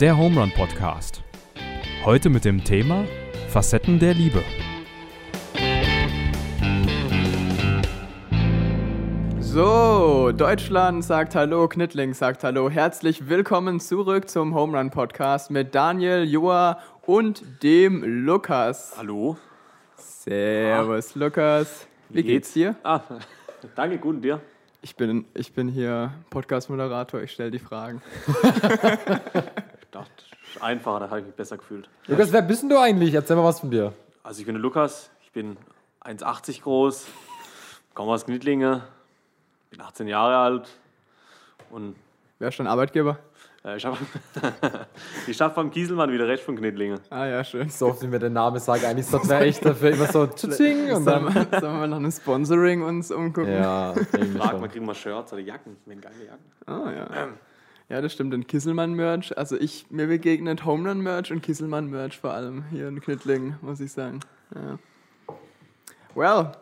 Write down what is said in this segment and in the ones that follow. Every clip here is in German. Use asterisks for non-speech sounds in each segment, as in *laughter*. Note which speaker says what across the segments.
Speaker 1: Der Home Run Podcast. Heute mit dem Thema Facetten der Liebe.
Speaker 2: So, Deutschland sagt Hallo, Knittling sagt Hallo. Herzlich willkommen zurück zum Home Run Podcast mit Daniel, Joa und dem Lukas.
Speaker 3: Hallo.
Speaker 2: Servus, Lukas. Wie geht's dir?
Speaker 3: Ah, *laughs* danke, gut und dir?
Speaker 2: Ich bin, ich bin hier Podcast-Moderator, ich stelle die Fragen. *laughs*
Speaker 3: Ich dachte, einfacher, da habe ich mich besser gefühlt.
Speaker 4: Lukas, wer bist denn du eigentlich? Erzähl mal was von dir.
Speaker 3: Also ich bin der Lukas, ich bin 1,80 groß, komme aus Knittlinge, bin 18 Jahre alt und
Speaker 2: Wer ist dein Arbeitgeber?
Speaker 3: äh, ich habe ich schaff beim Kieselmann wieder recht von Knittlinge.
Speaker 2: Ah ja, schön.
Speaker 4: So oft wie mir der Name sagt, eigentlich sollte man echt dafür immer so tsching und
Speaker 2: Sollen
Speaker 4: dann.
Speaker 2: wir, sollen wir nach einem Sponsoring uns umgucken?
Speaker 4: Ja, irgendwie
Speaker 3: Frag mal,
Speaker 4: schon.
Speaker 3: kriegen wir Shirts oder Jacken? Wir haben geile Jacken.
Speaker 2: Ah, ja. Ja, das stimmt. Und Kisselmann-Merch. Also ich, mir begegnet Home Run-Merch und Kisselmann-Merch vor allem hier in Knittlingen, muss ich sagen. Ja. Well,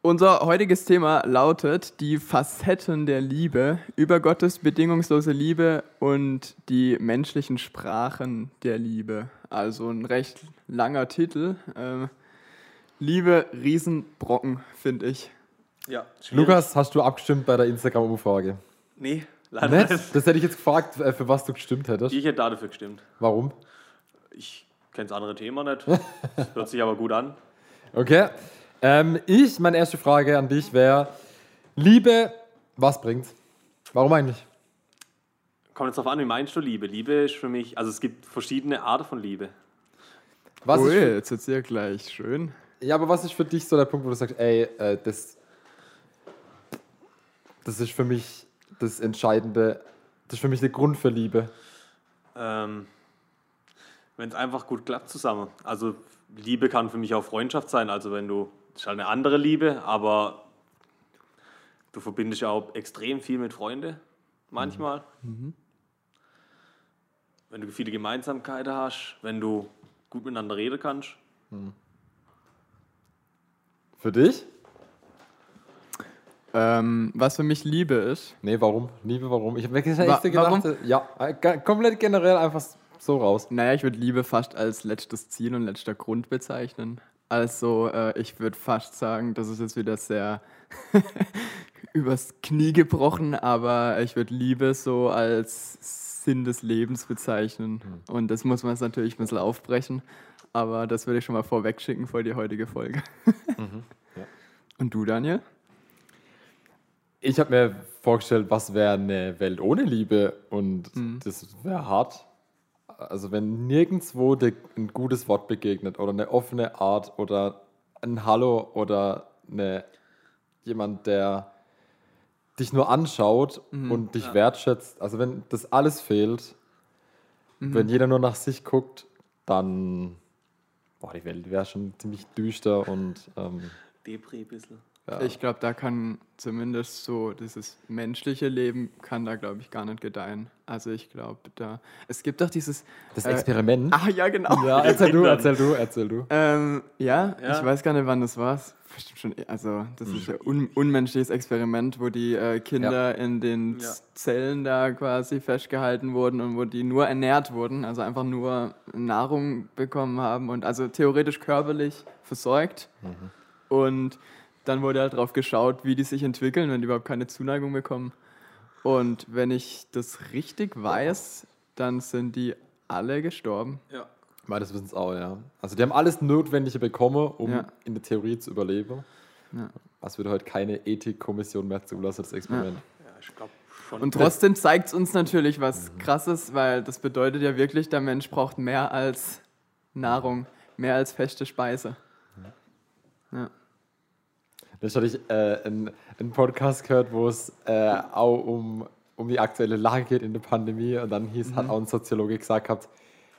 Speaker 2: unser heutiges Thema lautet die Facetten der Liebe, über Gottes bedingungslose Liebe und die menschlichen Sprachen der Liebe. Also ein recht langer Titel. Ähm, Liebe, Riesenbrocken, finde ich.
Speaker 3: Ja,
Speaker 4: Lukas, hast du abgestimmt bei der Instagram-Umfrage?
Speaker 3: Nee, leider
Speaker 4: Nett. Das hätte ich jetzt gefragt, äh, für was du gestimmt hättest.
Speaker 3: Ich hätte da dafür gestimmt.
Speaker 4: Warum?
Speaker 3: Ich kenne das andere Thema nicht, hört sich aber gut an.
Speaker 4: Okay. Ähm, ich, meine erste Frage an dich wäre: Liebe, was bringt's? Warum eigentlich?
Speaker 3: Kommt jetzt darauf an, wie meinst du Liebe? Liebe ist für mich, also es gibt verschiedene Arten von Liebe.
Speaker 4: Was
Speaker 2: Ui,
Speaker 4: ist für,
Speaker 2: jetzt wird's ja gleich schön.
Speaker 4: ja, aber was ist für dich so der Punkt, wo du sagst, ey, äh, das, das ist für mich das Entscheidende, das ist für mich der Grund für Liebe?
Speaker 3: Ähm, wenn es einfach gut klappt zusammen. Also Liebe kann für mich auch Freundschaft sein. Also wenn du, das ist halt eine andere Liebe, aber du verbindest ja auch extrem viel mit Freunden manchmal. Wenn du viele Gemeinsamkeiten hast, wenn du gut miteinander reden kannst.
Speaker 4: Für dich?
Speaker 2: Ähm, was für mich Liebe ist.
Speaker 4: Nee, warum? Liebe, warum? Ich habe mir
Speaker 2: Wa-
Speaker 4: echt gedacht, äh, ja, äh, komplett generell einfach so raus.
Speaker 2: Naja, ich würde Liebe fast als letztes Ziel und letzter Grund bezeichnen. Also, äh, ich würde fast sagen, das ist jetzt wieder sehr *laughs* übers Knie gebrochen, aber ich würde Liebe so als Sinn des Lebens bezeichnen. Und das muss man jetzt natürlich ein bisschen aufbrechen, aber das würde ich schon mal vorweg schicken vor die heutige Folge.
Speaker 4: ja. *laughs*
Speaker 2: Und du, Daniel?
Speaker 4: Ich habe mir vorgestellt, was wäre eine Welt ohne Liebe und das wäre hart. Also wenn nirgendwo dir ein gutes Wort begegnet oder eine offene Art oder ein Hallo oder eine, jemand, der dich nur anschaut und dich wertschätzt. Also wenn das alles fehlt, wenn jeder nur nach sich guckt, dann boah, die Welt wäre schon ziemlich düster und ähm,
Speaker 3: Depri ein bisschen.
Speaker 4: Ja.
Speaker 2: Ich glaube, da kann zumindest so dieses menschliche Leben kann da, glaube ich, gar nicht gedeihen. Also ich glaube, da es gibt doch dieses
Speaker 4: das
Speaker 2: äh,
Speaker 4: Experiment.
Speaker 2: Ah ja, genau.
Speaker 4: Ja, *laughs* erzähl du,
Speaker 3: Kindern.
Speaker 4: erzähl du, erzähl du.
Speaker 2: Ähm, ja,
Speaker 3: Ja.
Speaker 2: ich weiß gar nicht, wann das war. Schon, also das ist ein un unmenschliches Experiment, wo die äh, Kinder in den
Speaker 3: Ja.
Speaker 2: Zellen da quasi festgehalten wurden und wo die nur ernährt wurden, also einfach nur Nahrung bekommen haben und also theoretisch körperlich versorgt. Und dann wurde halt drauf geschaut, wie die sich entwickeln, wenn die überhaupt keine Zuneigung bekommen. Und wenn ich das richtig weiß, dann sind die alle gestorben.
Speaker 3: Ja.
Speaker 4: Meines Wissens auch, ja. Also die haben alles Notwendige bekommen, um
Speaker 2: Ja.
Speaker 4: in der Theorie zu überleben.
Speaker 2: Ja.
Speaker 4: Was würde heute keine Ethikkommission mehr zulassen, das Experiment.
Speaker 3: ja, ich glaube schon.
Speaker 2: Und trotzdem zeigt es uns natürlich was Krasses, weil das bedeutet ja wirklich, der Mensch braucht mehr als Nahrung, mehr als feste Speise. Ja.
Speaker 4: Dann hatte ich äh, einen, einen Podcast gehört, wo es äh, auch um, um die aktuelle Lage geht in der Pandemie. Und dann hieß,
Speaker 2: Mhm.
Speaker 4: hat auch ein Soziologe gesagt gehabt,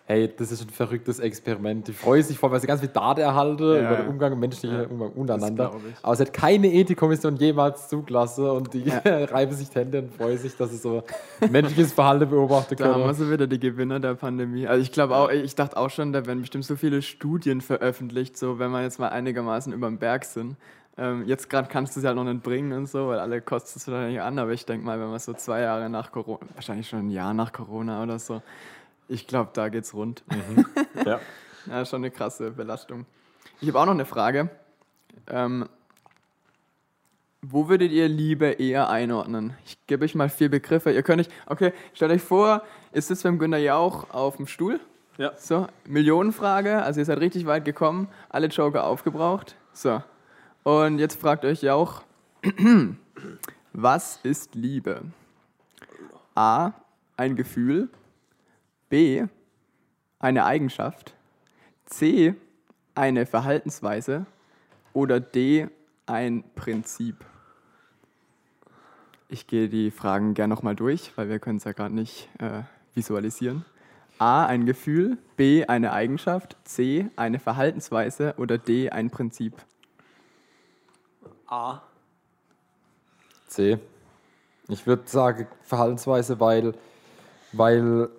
Speaker 4: hey, das ist ein verrücktes Experiment. Die freuen sich voll, weil sie ganz viel Daten erhalten
Speaker 2: Ja,
Speaker 4: über den. Umgang, menschlichen
Speaker 2: Ja,
Speaker 4: Umgang untereinander. Aber es hat keine Ethikkommission jemals zugelassen und die
Speaker 2: Ja. *laughs*
Speaker 4: reiben sich die Hände und freuen sich, dass sie so menschliches Verhalten beobachten
Speaker 2: Da haben wir
Speaker 4: können.
Speaker 2: so wieder die Gewinner der Pandemie. Also ich glaube auch, ich dachte auch schon, da werden bestimmt so viele Studien veröffentlicht, so wenn wir jetzt mal einigermaßen über den Berg sind. Ähm, jetzt gerade kannst du es ja noch nicht bringen und so, weil alle kostet es wahrscheinlich an, aber ich denke mal, wenn man so zwei Jahre nach Corona, wahrscheinlich schon ein Jahr nach Corona oder so, ich glaube, da geht's rund. *laughs*
Speaker 4: Ja.
Speaker 2: Ja, schon eine krasse Belastung. Ich habe auch noch eine Frage. Ähm, wo würdet ihr Liebe eher einordnen? Ich gebe euch mal vier Begriffe. Ihr könnt euch, okay, stellt euch vor, ihr sitzt beim Günter Jauch auf dem Stuhl.
Speaker 3: Ja.
Speaker 2: So, Millionenfrage, also ihr seid richtig weit gekommen, alle Joker aufgebraucht. So, und jetzt fragt euch Jauch, *clears throat* was ist Liebe? A, ein Gefühl. B, eine Eigenschaft. C, eine Verhaltensweise. Oder D, ein Prinzip. Ich gehe die Fragen gerne nochmal durch, weil wir können es ja gerade nicht äh, visualisieren. A, ein Gefühl. B, eine Eigenschaft. C, eine Verhaltensweise. Oder D, ein Prinzip.
Speaker 3: A.
Speaker 4: C. Ich würde sagen Verhaltensweise, weil, weil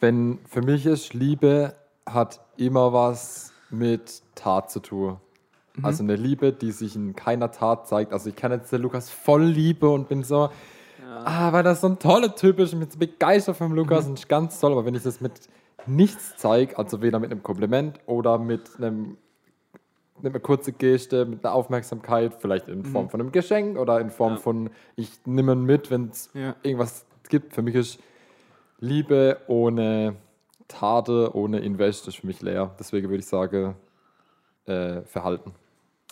Speaker 4: wenn für mich ist, Liebe hat immer was mit Tat zu tun. Also eine Liebe, die sich in keiner Tat zeigt. Also ich kann jetzt den Lukas voll liebe und bin so, ah, weil das so ein toller Typ ist, ich bin so begeistert vom Lukas und ist ganz toll. Aber wenn ich das mit nichts zeige, also weder mit einem Kompliment oder mit einem mit einer kurzen Geste, mit einer Aufmerksamkeit, vielleicht in Form von einem Geschenk oder in Form
Speaker 3: Ja.
Speaker 4: von, ich nehme ihn mit, wenn es
Speaker 2: Ja.
Speaker 4: irgendwas gibt. Für mich ist Liebe ohne Tate, ohne Invest, ist für mich leer. Deswegen würde ich sagen, äh, Verhalten.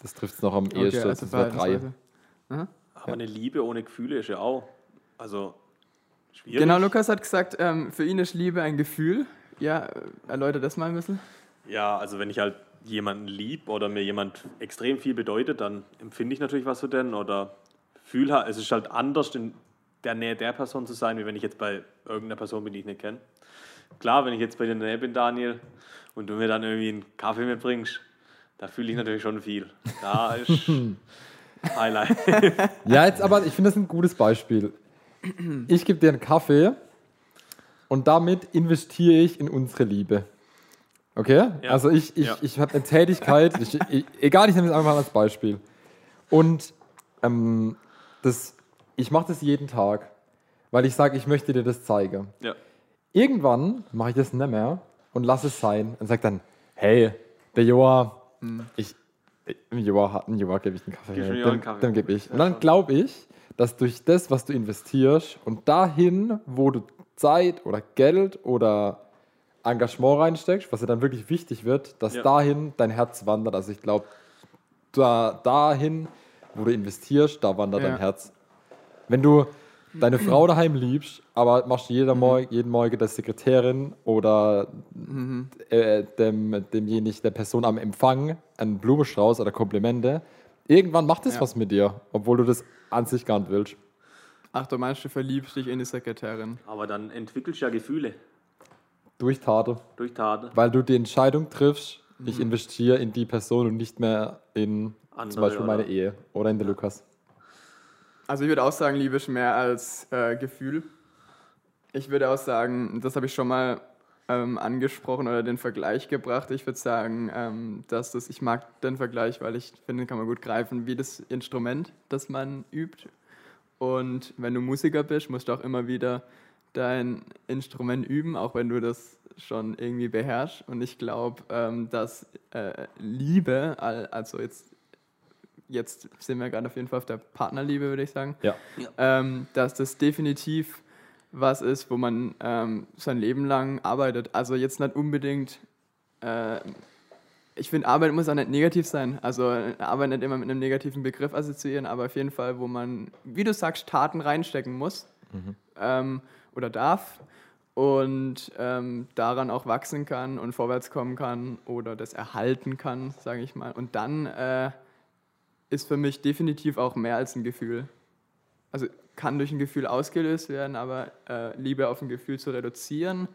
Speaker 4: Das trifft es noch am ehesten.
Speaker 2: also
Speaker 4: das wäre drei.
Speaker 3: Aber eine Liebe ohne Gefühle ist ja auch. Also schwierig.
Speaker 2: Genau, Lukas hat gesagt, ähm, für ihn ist Liebe ein Gefühl. Ja, erläutert das mal ein bisschen.
Speaker 3: Ja, also wenn ich halt jemanden lieb oder mir jemand extrem viel bedeutet, dann empfinde ich natürlich was für den oder fühle halt, es ist halt anders in der Nähe der Person zu sein, wie wenn ich jetzt bei irgendeiner Person bin, die ich nicht kenne. Klar, wenn ich jetzt bei dir in der Nähe bin, Daniel, und du mir dann irgendwie einen Kaffee mitbringst, da fühle ich natürlich schon viel. Da ist *laughs* Highlight. *laughs*
Speaker 4: Ja, jetzt aber, ich finde das ein gutes Beispiel. Ich gebe dir einen Kaffee und damit investiere ich in unsere Liebe. Okay?
Speaker 3: Ja.
Speaker 4: Also ich, ich,
Speaker 3: Ja.
Speaker 4: ich habe eine Tätigkeit, *laughs* ich, ich, egal, ich nehme es einfach mal als Beispiel. Und ähm, das, ich mache das jeden Tag, weil ich sage, ich möchte dir das zeigen.
Speaker 3: ja.
Speaker 4: Irgendwann mache ich das nicht mehr und lasse es sein und sage dann, hey, der Joa, ich, im Joa, hat- im Joa gebe ich den Kaffee,
Speaker 3: einen
Speaker 4: dem,
Speaker 3: Kaffee?
Speaker 4: dem gebe ich. Und dann glaube ich, dass durch das, was du investierst und dahin, wo du Zeit oder Geld oder Engagement reinsteckst, was dir dann wirklich wichtig wird, dass
Speaker 3: Ja.
Speaker 4: dahin dein Herz wandert. Also ich glaube, da, dahin, wo du investierst, da wandert
Speaker 2: Ja.
Speaker 4: dein Herz. Wenn du deine Frau daheim liebst, aber machst jeder Morgen, jeden Morgen der Sekretärin oder äh, dem, demjenigen, der Person am Empfang einen Blumenstrauß oder Komplimente, irgendwann macht das
Speaker 2: Ja.
Speaker 4: was mit dir, obwohl du das an sich gar nicht willst.
Speaker 2: Ach, du meinst, du verliebst dich in die Sekretärin.
Speaker 3: Aber dann entwickelst du ja Gefühle
Speaker 4: Durch Tate.
Speaker 3: durch Taten.
Speaker 4: Weil du die Entscheidung triffst, ich investiere in die Person und nicht mehr in zum
Speaker 3: Andere,
Speaker 4: Beispiel meine
Speaker 3: oder?
Speaker 4: Ehe oder in den Lukas.
Speaker 2: Also ich würde auch sagen, Liebe ist mehr als äh, Gefühl. Ich würde auch sagen, das habe ich schon mal ähm, angesprochen oder den Vergleich gebracht. Ich würde sagen, ähm, dass das, ich mag den Vergleich, weil ich finde, kann man gut greifen, wie das Instrument, das man übt. Und wenn du Musiker bist, musst du auch immer wieder dein Instrument üben, auch wenn du das schon irgendwie beherrschst. Und ich glaube, ähm, dass äh, Liebe, al- also jetzt, jetzt sind wir gerade auf jeden Fall auf der Partnerliebe, würde ich sagen,
Speaker 4: Ja.
Speaker 2: ähm, dass das definitiv was ist, wo man ähm, sein Leben lang arbeitet. Also jetzt nicht unbedingt, äh, ich finde, Arbeit muss auch nicht negativ sein. Also äh, Arbeit nicht immer mit einem negativen Begriff assoziieren, aber auf jeden Fall, wo man, wie du sagst, Taten reinstecken muss ähm, oder darf und ähm, daran auch wachsen kann und vorwärts kommen kann oder das erhalten kann, sage ich mal. Und dann äh, ist für mich definitiv auch mehr als ein Gefühl. Also kann durch ein Gefühl ausgelöst werden, aber äh, Liebe auf ein Gefühl zu reduzieren,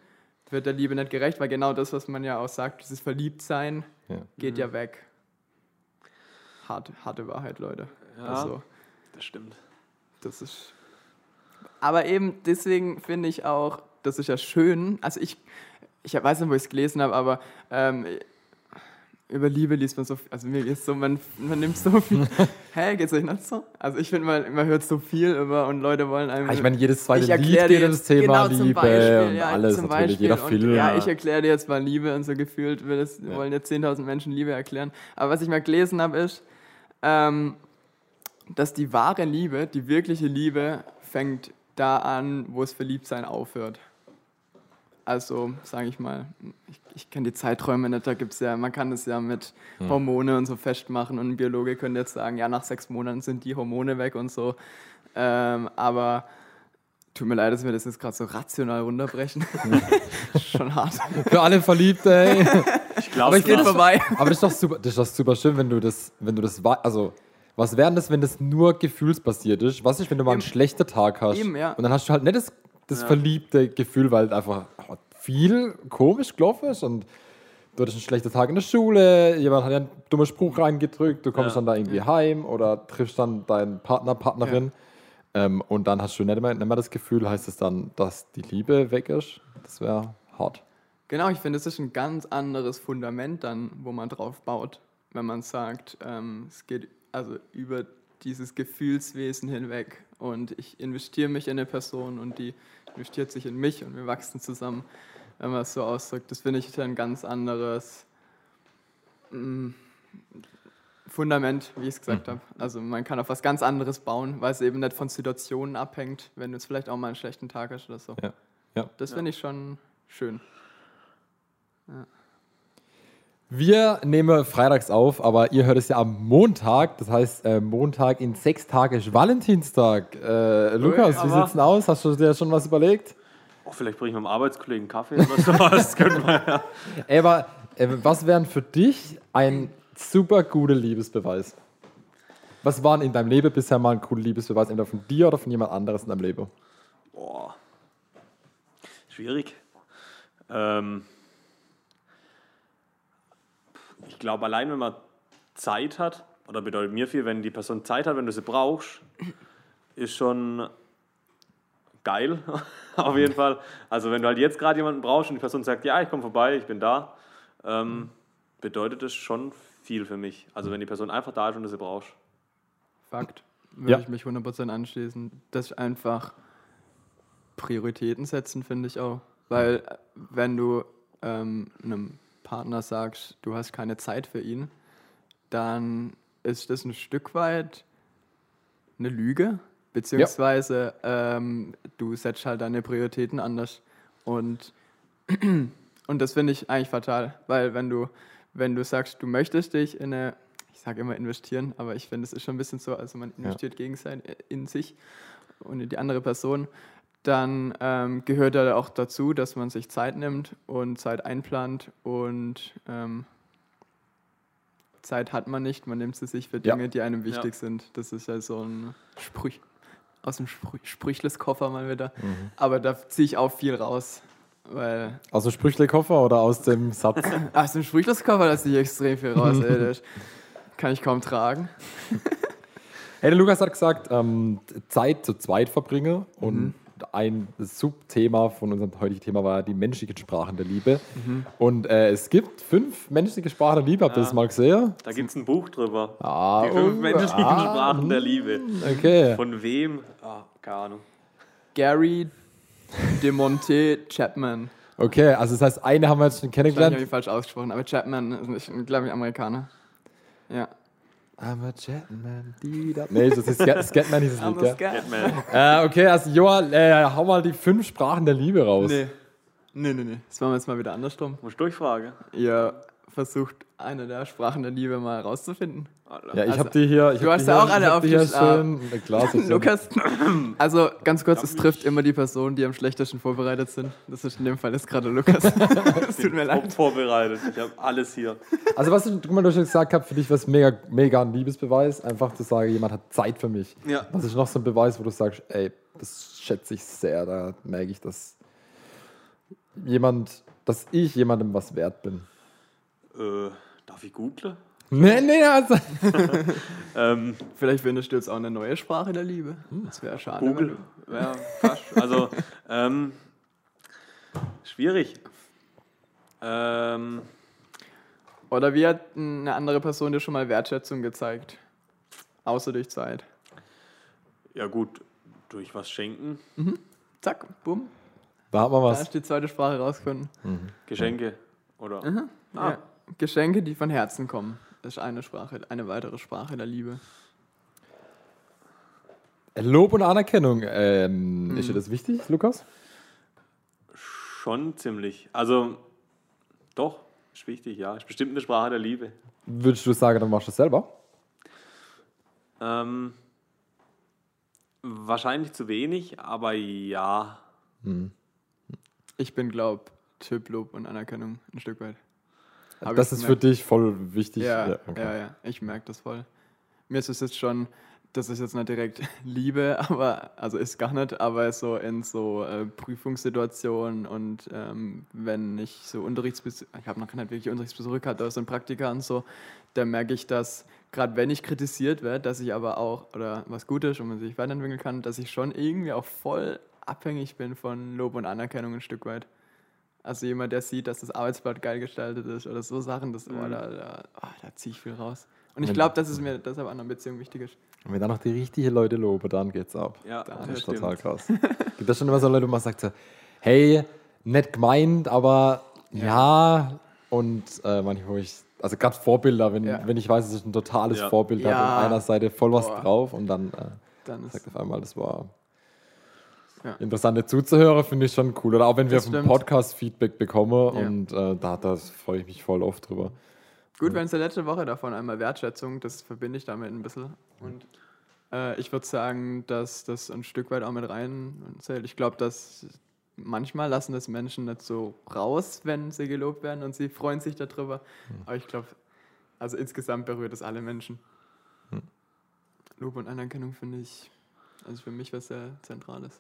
Speaker 2: wird der Liebe nicht gerecht, weil genau das, was man ja auch sagt, dieses Verliebtsein,
Speaker 4: Ja.
Speaker 2: geht ja weg. Harte, harte Wahrheit, Leute.
Speaker 3: Ja.
Speaker 2: Also,
Speaker 3: Das stimmt.
Speaker 2: das ist. Aber eben deswegen finde ich auch, das ist ja schön. Also ich, ich weiß nicht, wo ich es gelesen habe, aber ähm, über Liebe liest man so viel, also mir geht's so, man, man nimmt so viel. *laughs* Hä, geht's euch nicht so? Also ich finde, man, man hört so viel über und Leute wollen einem.
Speaker 4: Ah, Ich meine, jedes zweite Lied geht
Speaker 2: dir
Speaker 4: um das
Speaker 2: jetzt-
Speaker 4: Thema
Speaker 2: genau,
Speaker 4: Liebe
Speaker 2: Beispiel,
Speaker 4: und
Speaker 2: ja,
Speaker 4: alles
Speaker 2: zum
Speaker 4: natürlich,
Speaker 2: Beispiel.
Speaker 4: jeder
Speaker 2: und,
Speaker 4: Film.
Speaker 2: Ja, ich erkläre dir jetzt mal Liebe und so gefühlt will es, wollen jetzt 10.000 Menschen Liebe erklären. Aber was ich mal gelesen habe, ist, ähm, dass die wahre Liebe, die wirkliche Liebe, fängt da an, wo es Verliebtsein aufhört. Also, sage ich mal, ich, ich kenne die Zeiträume nicht, da gibt es ja, man kann das ja mit
Speaker 4: Hm.
Speaker 2: Hormone und so festmachen und ein Biologe könnte jetzt sagen, ja, nach sechs Monaten sind die Hormone weg und so. Ähm, aber tut mir leid, dass wir das jetzt gerade so rational runterbrechen. *laughs* *laughs* Schon hart.
Speaker 4: Für alle Verliebte, ey.
Speaker 3: Ich glaube,
Speaker 4: Aber ich
Speaker 2: Geht
Speaker 4: Das-
Speaker 2: vorbei.
Speaker 4: Aber das ist doch super, das ist doch super schön, wenn du das, wenn du das, also, was wäre denn das, wenn das nur gefühlsbasiert ist? Was ist, wenn du mal einen
Speaker 2: Eben.
Speaker 4: schlechten Tag hast?
Speaker 2: Eben, ja.
Speaker 4: Und dann hast du halt nicht das, das verliebte Gefühl, weil einfach viel komisch gelaufen ist und du hattest einen schlechten Tag in der Schule, jemand hat dir einen dummen Spruch reingedrückt, du kommst
Speaker 3: Ja.
Speaker 4: dann da irgendwie heim oder triffst dann deinen Partner, Partnerin ähm, und dann hast du nicht mehr, nicht mehr das Gefühl, heißt es dann, dass die Liebe weg ist? Das wäre hart.
Speaker 2: Genau, ich finde, es ist ein ganz anderes Fundament dann, wo man drauf baut, wenn man sagt, ähm, es geht also über dieses Gefühlswesen hinweg und ich investiere mich in eine Person und die investiert sich in mich und wir wachsen zusammen, wenn man es so ausdrückt. Das finde ich ein ganz anderes mm, Fundament, wie ich es gesagt habe. Also man kann auf was ganz anderes bauen, weil es eben nicht von Situationen abhängt, wenn du jetzt vielleicht auch mal einen schlechten Tag hast oder so.
Speaker 4: Ja. Ja.
Speaker 2: Das finde ich schon schön.
Speaker 4: Wir nehmen freitags auf, aber ihr hört es ja am Montag. Das heißt, äh, Montag in sechs Tagen ist Valentinstag. Äh, Lukas, wie
Speaker 3: aber-
Speaker 4: sieht's denn aus? Hast du dir schon was überlegt?
Speaker 3: oh, vielleicht bringe ich meinem Arbeitskollegen Kaffee oder so. Das *laughs* können wir ja.
Speaker 4: Ey, aber äh, was wären für dich ein super guter Liebesbeweis? Was waren in deinem Leben bisher mal ein cooler Liebesbeweis? Entweder von dir oder von jemand anderes in deinem Leben?
Speaker 3: Boah. Schwierig. Ähm, ich glaube, allein wenn man Zeit hat, oder bedeutet mir viel, wenn die Person Zeit hat, wenn du sie brauchst, ist schon geil, *laughs* auf jeden Fall. Also wenn du halt jetzt gerade jemanden brauchst und die Person sagt, ja, ich komme vorbei, ich bin da, ähm, bedeutet das schon viel für mich. Also wenn die Person einfach da ist und du sie brauchst.
Speaker 2: Fakt. Würde
Speaker 4: Ja.
Speaker 2: ich mich 100% anschließen. Das ist einfach Prioritäten setzen, finde ich auch. Weil, äh, wenn du ähm, einem Partner sagst, du hast keine Zeit für ihn, dann ist das ein Stück weit eine Lüge, beziehungsweise ähm, du setzt halt deine Prioritäten anders. Und, *clears throat* und das finde ich eigentlich fatal, weil wenn du, wenn du sagst, du möchtest dich in eine, ich sage immer investieren, aber ich finde, es ist schon ein bisschen so, also man investiert gegenseitig in sich und in die andere Person, dann ähm, gehört ja auch dazu, dass man sich Zeit nimmt und Zeit einplant und ähm, Zeit hat man nicht, man nimmt sie sich für
Speaker 4: Ja.
Speaker 2: Dinge, die einem wichtig sind. Das ist ja so ein Sprüch aus dem Sprü Sprüchles-Koffer mal wieder. Aber da ziehe ich auch viel raus, weil
Speaker 4: Aus dem Sprüchle-Koffer oder aus dem Satz? *laughs*
Speaker 2: aus dem Sprüchles-Koffer da ziehe ich extrem viel raus. ey, das kann ich kaum tragen. *laughs*
Speaker 4: Hey, der Lukas hat gesagt, ähm, Zeit zu zweit verbringe und
Speaker 2: Mhm.
Speaker 4: Ein Subthema von unserem heutigen Thema war die menschlichen Sprachen der Liebe.
Speaker 2: Mhm.
Speaker 4: Und äh, es gibt fünf menschliche Sprachen der Liebe. Habt ihr das mal gesehen?
Speaker 3: Da gibt es ein Buch drüber.
Speaker 4: Ah,
Speaker 3: Die fünf
Speaker 4: oh,
Speaker 3: menschlichen
Speaker 4: ah,
Speaker 3: Sprachen der Liebe.
Speaker 4: Okay.
Speaker 3: Von wem? Ah, keine Ahnung.
Speaker 2: Gary de Monte Chapman.
Speaker 4: Okay, also das heißt, eine haben wir jetzt schon
Speaker 2: Ich habe
Speaker 4: kennengelernt.
Speaker 2: ihn falsch ausgesprochen, aber Chapman ist, glaube ich, Amerikaner. Ja.
Speaker 4: I'm a Jetman. Nee, das ist Scat- Scatman hieß es nicht, gell?
Speaker 3: Batman.
Speaker 4: Äh, okay, also Joa, äh, hau mal die fünf Sprachen der Liebe raus.
Speaker 2: Nee. Nee, nee, nee. Das machen wir jetzt mal wieder andersrum.
Speaker 3: Muss ich durchfragen?
Speaker 2: Ihr versucht, eine der Sprachen der Liebe mal rauszufinden.
Speaker 4: Ja, ich
Speaker 2: Also,
Speaker 4: habe die hier. Ich
Speaker 2: du hast ja auch alle auf
Speaker 4: die schön. Klar, ist *laughs*
Speaker 2: Lukas, *clears throat* also ganz kurz, es trifft immer die Personen, die am schlechtesten vorbereitet sind. Das ist in dem Fall jetzt gerade Lukas. *laughs* Es tut mir leid.
Speaker 3: Vorbereitet. Ich habe alles hier.
Speaker 4: Also was du guck mal, du schon gesagt hast, für dich war es mega, mega ein Liebesbeweis, einfach zu sagen, jemand hat Zeit für mich.
Speaker 3: Ja.
Speaker 4: Was ist noch so ein Beweis, wo du sagst, ey, das schätze ich sehr, da merke ich, dass jemand, dass ich jemandem was wert bin.
Speaker 3: Äh, darf ich googlen?
Speaker 4: Nee, nee, also, *laughs*
Speaker 3: Ähm,
Speaker 2: Vielleicht findest du jetzt auch eine neue Sprache der Liebe. Das wäre schade.
Speaker 3: Google. Ja, fast. Also, ähm, schwierig. Ähm,
Speaker 2: Oder wie hat eine andere Person dir schon mal Wertschätzung gezeigt? Außer durch Zeit.
Speaker 3: Ja, gut, durch was schenken,
Speaker 2: Zack, bumm.
Speaker 4: Da hat man
Speaker 2: Da
Speaker 4: was.
Speaker 2: hast du die zweite Sprache rausgefunden.
Speaker 3: Geschenke oder. Ah.
Speaker 2: Ja. Geschenke, die von Herzen kommen. Das ist eine Sprache, eine weitere Sprache der Liebe.
Speaker 4: Lob und Anerkennung. Ähm, Ist dir das wichtig, Lukas?
Speaker 3: Schon ziemlich. Also, doch, ist wichtig, ja. Ist bestimmt eine Sprache der Liebe.
Speaker 4: Würdest du sagen, dann machst du es selber?
Speaker 3: Ähm, wahrscheinlich zu wenig, aber ja.
Speaker 2: Ich bin, glaub, Typ Lob und Anerkennung ein Stück weit. Hab
Speaker 4: das ist für
Speaker 2: gemerkt.
Speaker 4: dich voll wichtig.
Speaker 2: Ja, ja,
Speaker 4: okay.
Speaker 2: ja, ich merke das voll. Mir ist es jetzt schon, das ist jetzt nicht direkt *laughs* Liebe, aber, also ist gar nicht, aber so in so äh, Prüfungssituationen und ähm, wenn ich so Unterrichtsbesuche, ich habe noch nicht wirklich Unterrichtsbesuche gehabt, aber so ein Praktika und so, da merke ich, dass gerade wenn ich kritisiert werde, dass ich aber auch, oder was gut ist und man sich weiterentwickeln kann, dass ich schon irgendwie auch voll abhängig bin von Lob und Anerkennung ein Stück weit. Also jemand, der sieht, dass das Arbeitsblatt geil gestaltet ist oder so Sachen, das, oh, da, da, oh, da ziehe ich viel raus. Und ich glaube, dass es mir deshalb an einer Beziehung wichtig ist.
Speaker 4: Und wenn dann noch die richtigen Leute loben, dann geht's ab.
Speaker 3: Ja,
Speaker 2: Da
Speaker 4: Das
Speaker 3: das
Speaker 4: ist
Speaker 3: stimmt.
Speaker 4: total krass. Gibt das schon immer so Leute, wo man sagt so, hey, nett gemeint, aber ja. Und äh, manchmal, wo ich, also gerade Vorbilder, wenn,
Speaker 2: Ja.
Speaker 4: wenn ich weiß, es ist ein totales
Speaker 3: Ja.
Speaker 4: Vorbild, da hat
Speaker 2: Ja.
Speaker 4: auf einer Seite voll was
Speaker 2: Boah.
Speaker 4: drauf und dann äh,
Speaker 2: Dann ist,
Speaker 4: sagt auf einmal, das war
Speaker 2: Ja.
Speaker 4: interessant dazu zuzuhören, finde ich schon cool. Oder auch wenn wir
Speaker 2: Das
Speaker 4: vom
Speaker 2: stimmt.
Speaker 4: Podcast Feedback bekommen
Speaker 2: Ja.
Speaker 4: und äh, da, da freue ich mich voll oft drüber.
Speaker 2: gut, wenn es letzte Woche davon einmal Wertschätzung, das verbinde ich damit ein bisschen. Und äh, ich würde sagen, dass das ein Stück weit auch mit rein zählt. Ich glaube, dass manchmal lassen das Menschen nicht so raus, wenn sie gelobt werden und sie freuen sich darüber. Aber ich glaube, also insgesamt berührt es alle Menschen. Lob und Anerkennung finde ich, also für mich was sehr Zentrales.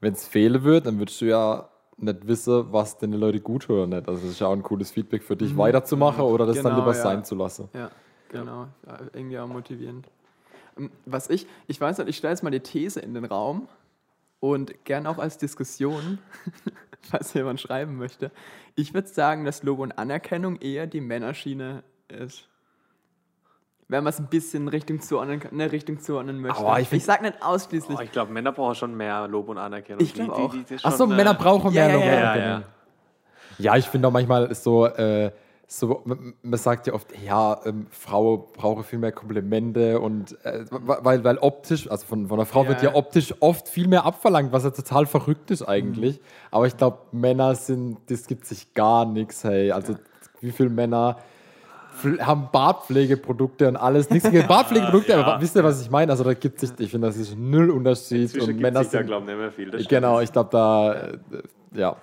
Speaker 4: Wenn es fehlen wird, dann würdest du ja nicht wissen, was denn die Leute gut hören. Nicht? Also das ist ja auch ein cooles Feedback für dich, weiterzumachen oder das dann
Speaker 2: Genau,
Speaker 4: lieber
Speaker 2: ja.
Speaker 4: sein zu lassen.
Speaker 2: Ja, genau. Ja, irgendwie auch motivierend. Ähm, Was ich, ich weiß nicht, ich stelle jetzt mal die These in den Raum und gern auch als Diskussion, *laughs* falls jemand schreiben möchte. Ich würde sagen, dass Lob und Anerkennung eher die Männerschiene ist. Wenn man es ein bisschen Richtung zuordnen, kann- eine Richtung zuordnen möchte.
Speaker 4: Aber ich find-
Speaker 2: ich sage nicht ausschließlich.
Speaker 3: Oh, ich glaube, Männer brauchen schon mehr Lob und Anerkennung.
Speaker 2: Ich glaub auch.
Speaker 4: Achso,
Speaker 3: äh,
Speaker 4: Männer brauchen mehr
Speaker 2: ja,
Speaker 4: Lob und
Speaker 2: ja,
Speaker 3: ja,
Speaker 4: Anerkennung. Ja, ich finde auch manchmal ist so, äh, so, man sagt ja oft, ja, ähm, Frau brauche viel mehr Komplimente und äh, weil, weil optisch, also von, von einer Frau
Speaker 2: Ja.
Speaker 4: wird ja optisch oft viel mehr abverlangt, was ja total verrückt ist eigentlich. Aber ich glaube, Männer sind, das gibt sich gar nichts, hey. Also wie viele Männer haben Bartpflegeprodukte und alles. Nichts gegen *laughs* Bartpflegeprodukte,
Speaker 3: Ja.
Speaker 4: aber wisst ihr, was ich meine? Also da gibt sich, ich finde, das ist null Unterschied.
Speaker 3: Inzwischen
Speaker 4: und Männer
Speaker 3: sich da,
Speaker 4: sind,
Speaker 3: glaube ich, nicht mehr viel. Das
Speaker 4: genau, ich glaube, da, äh, ja.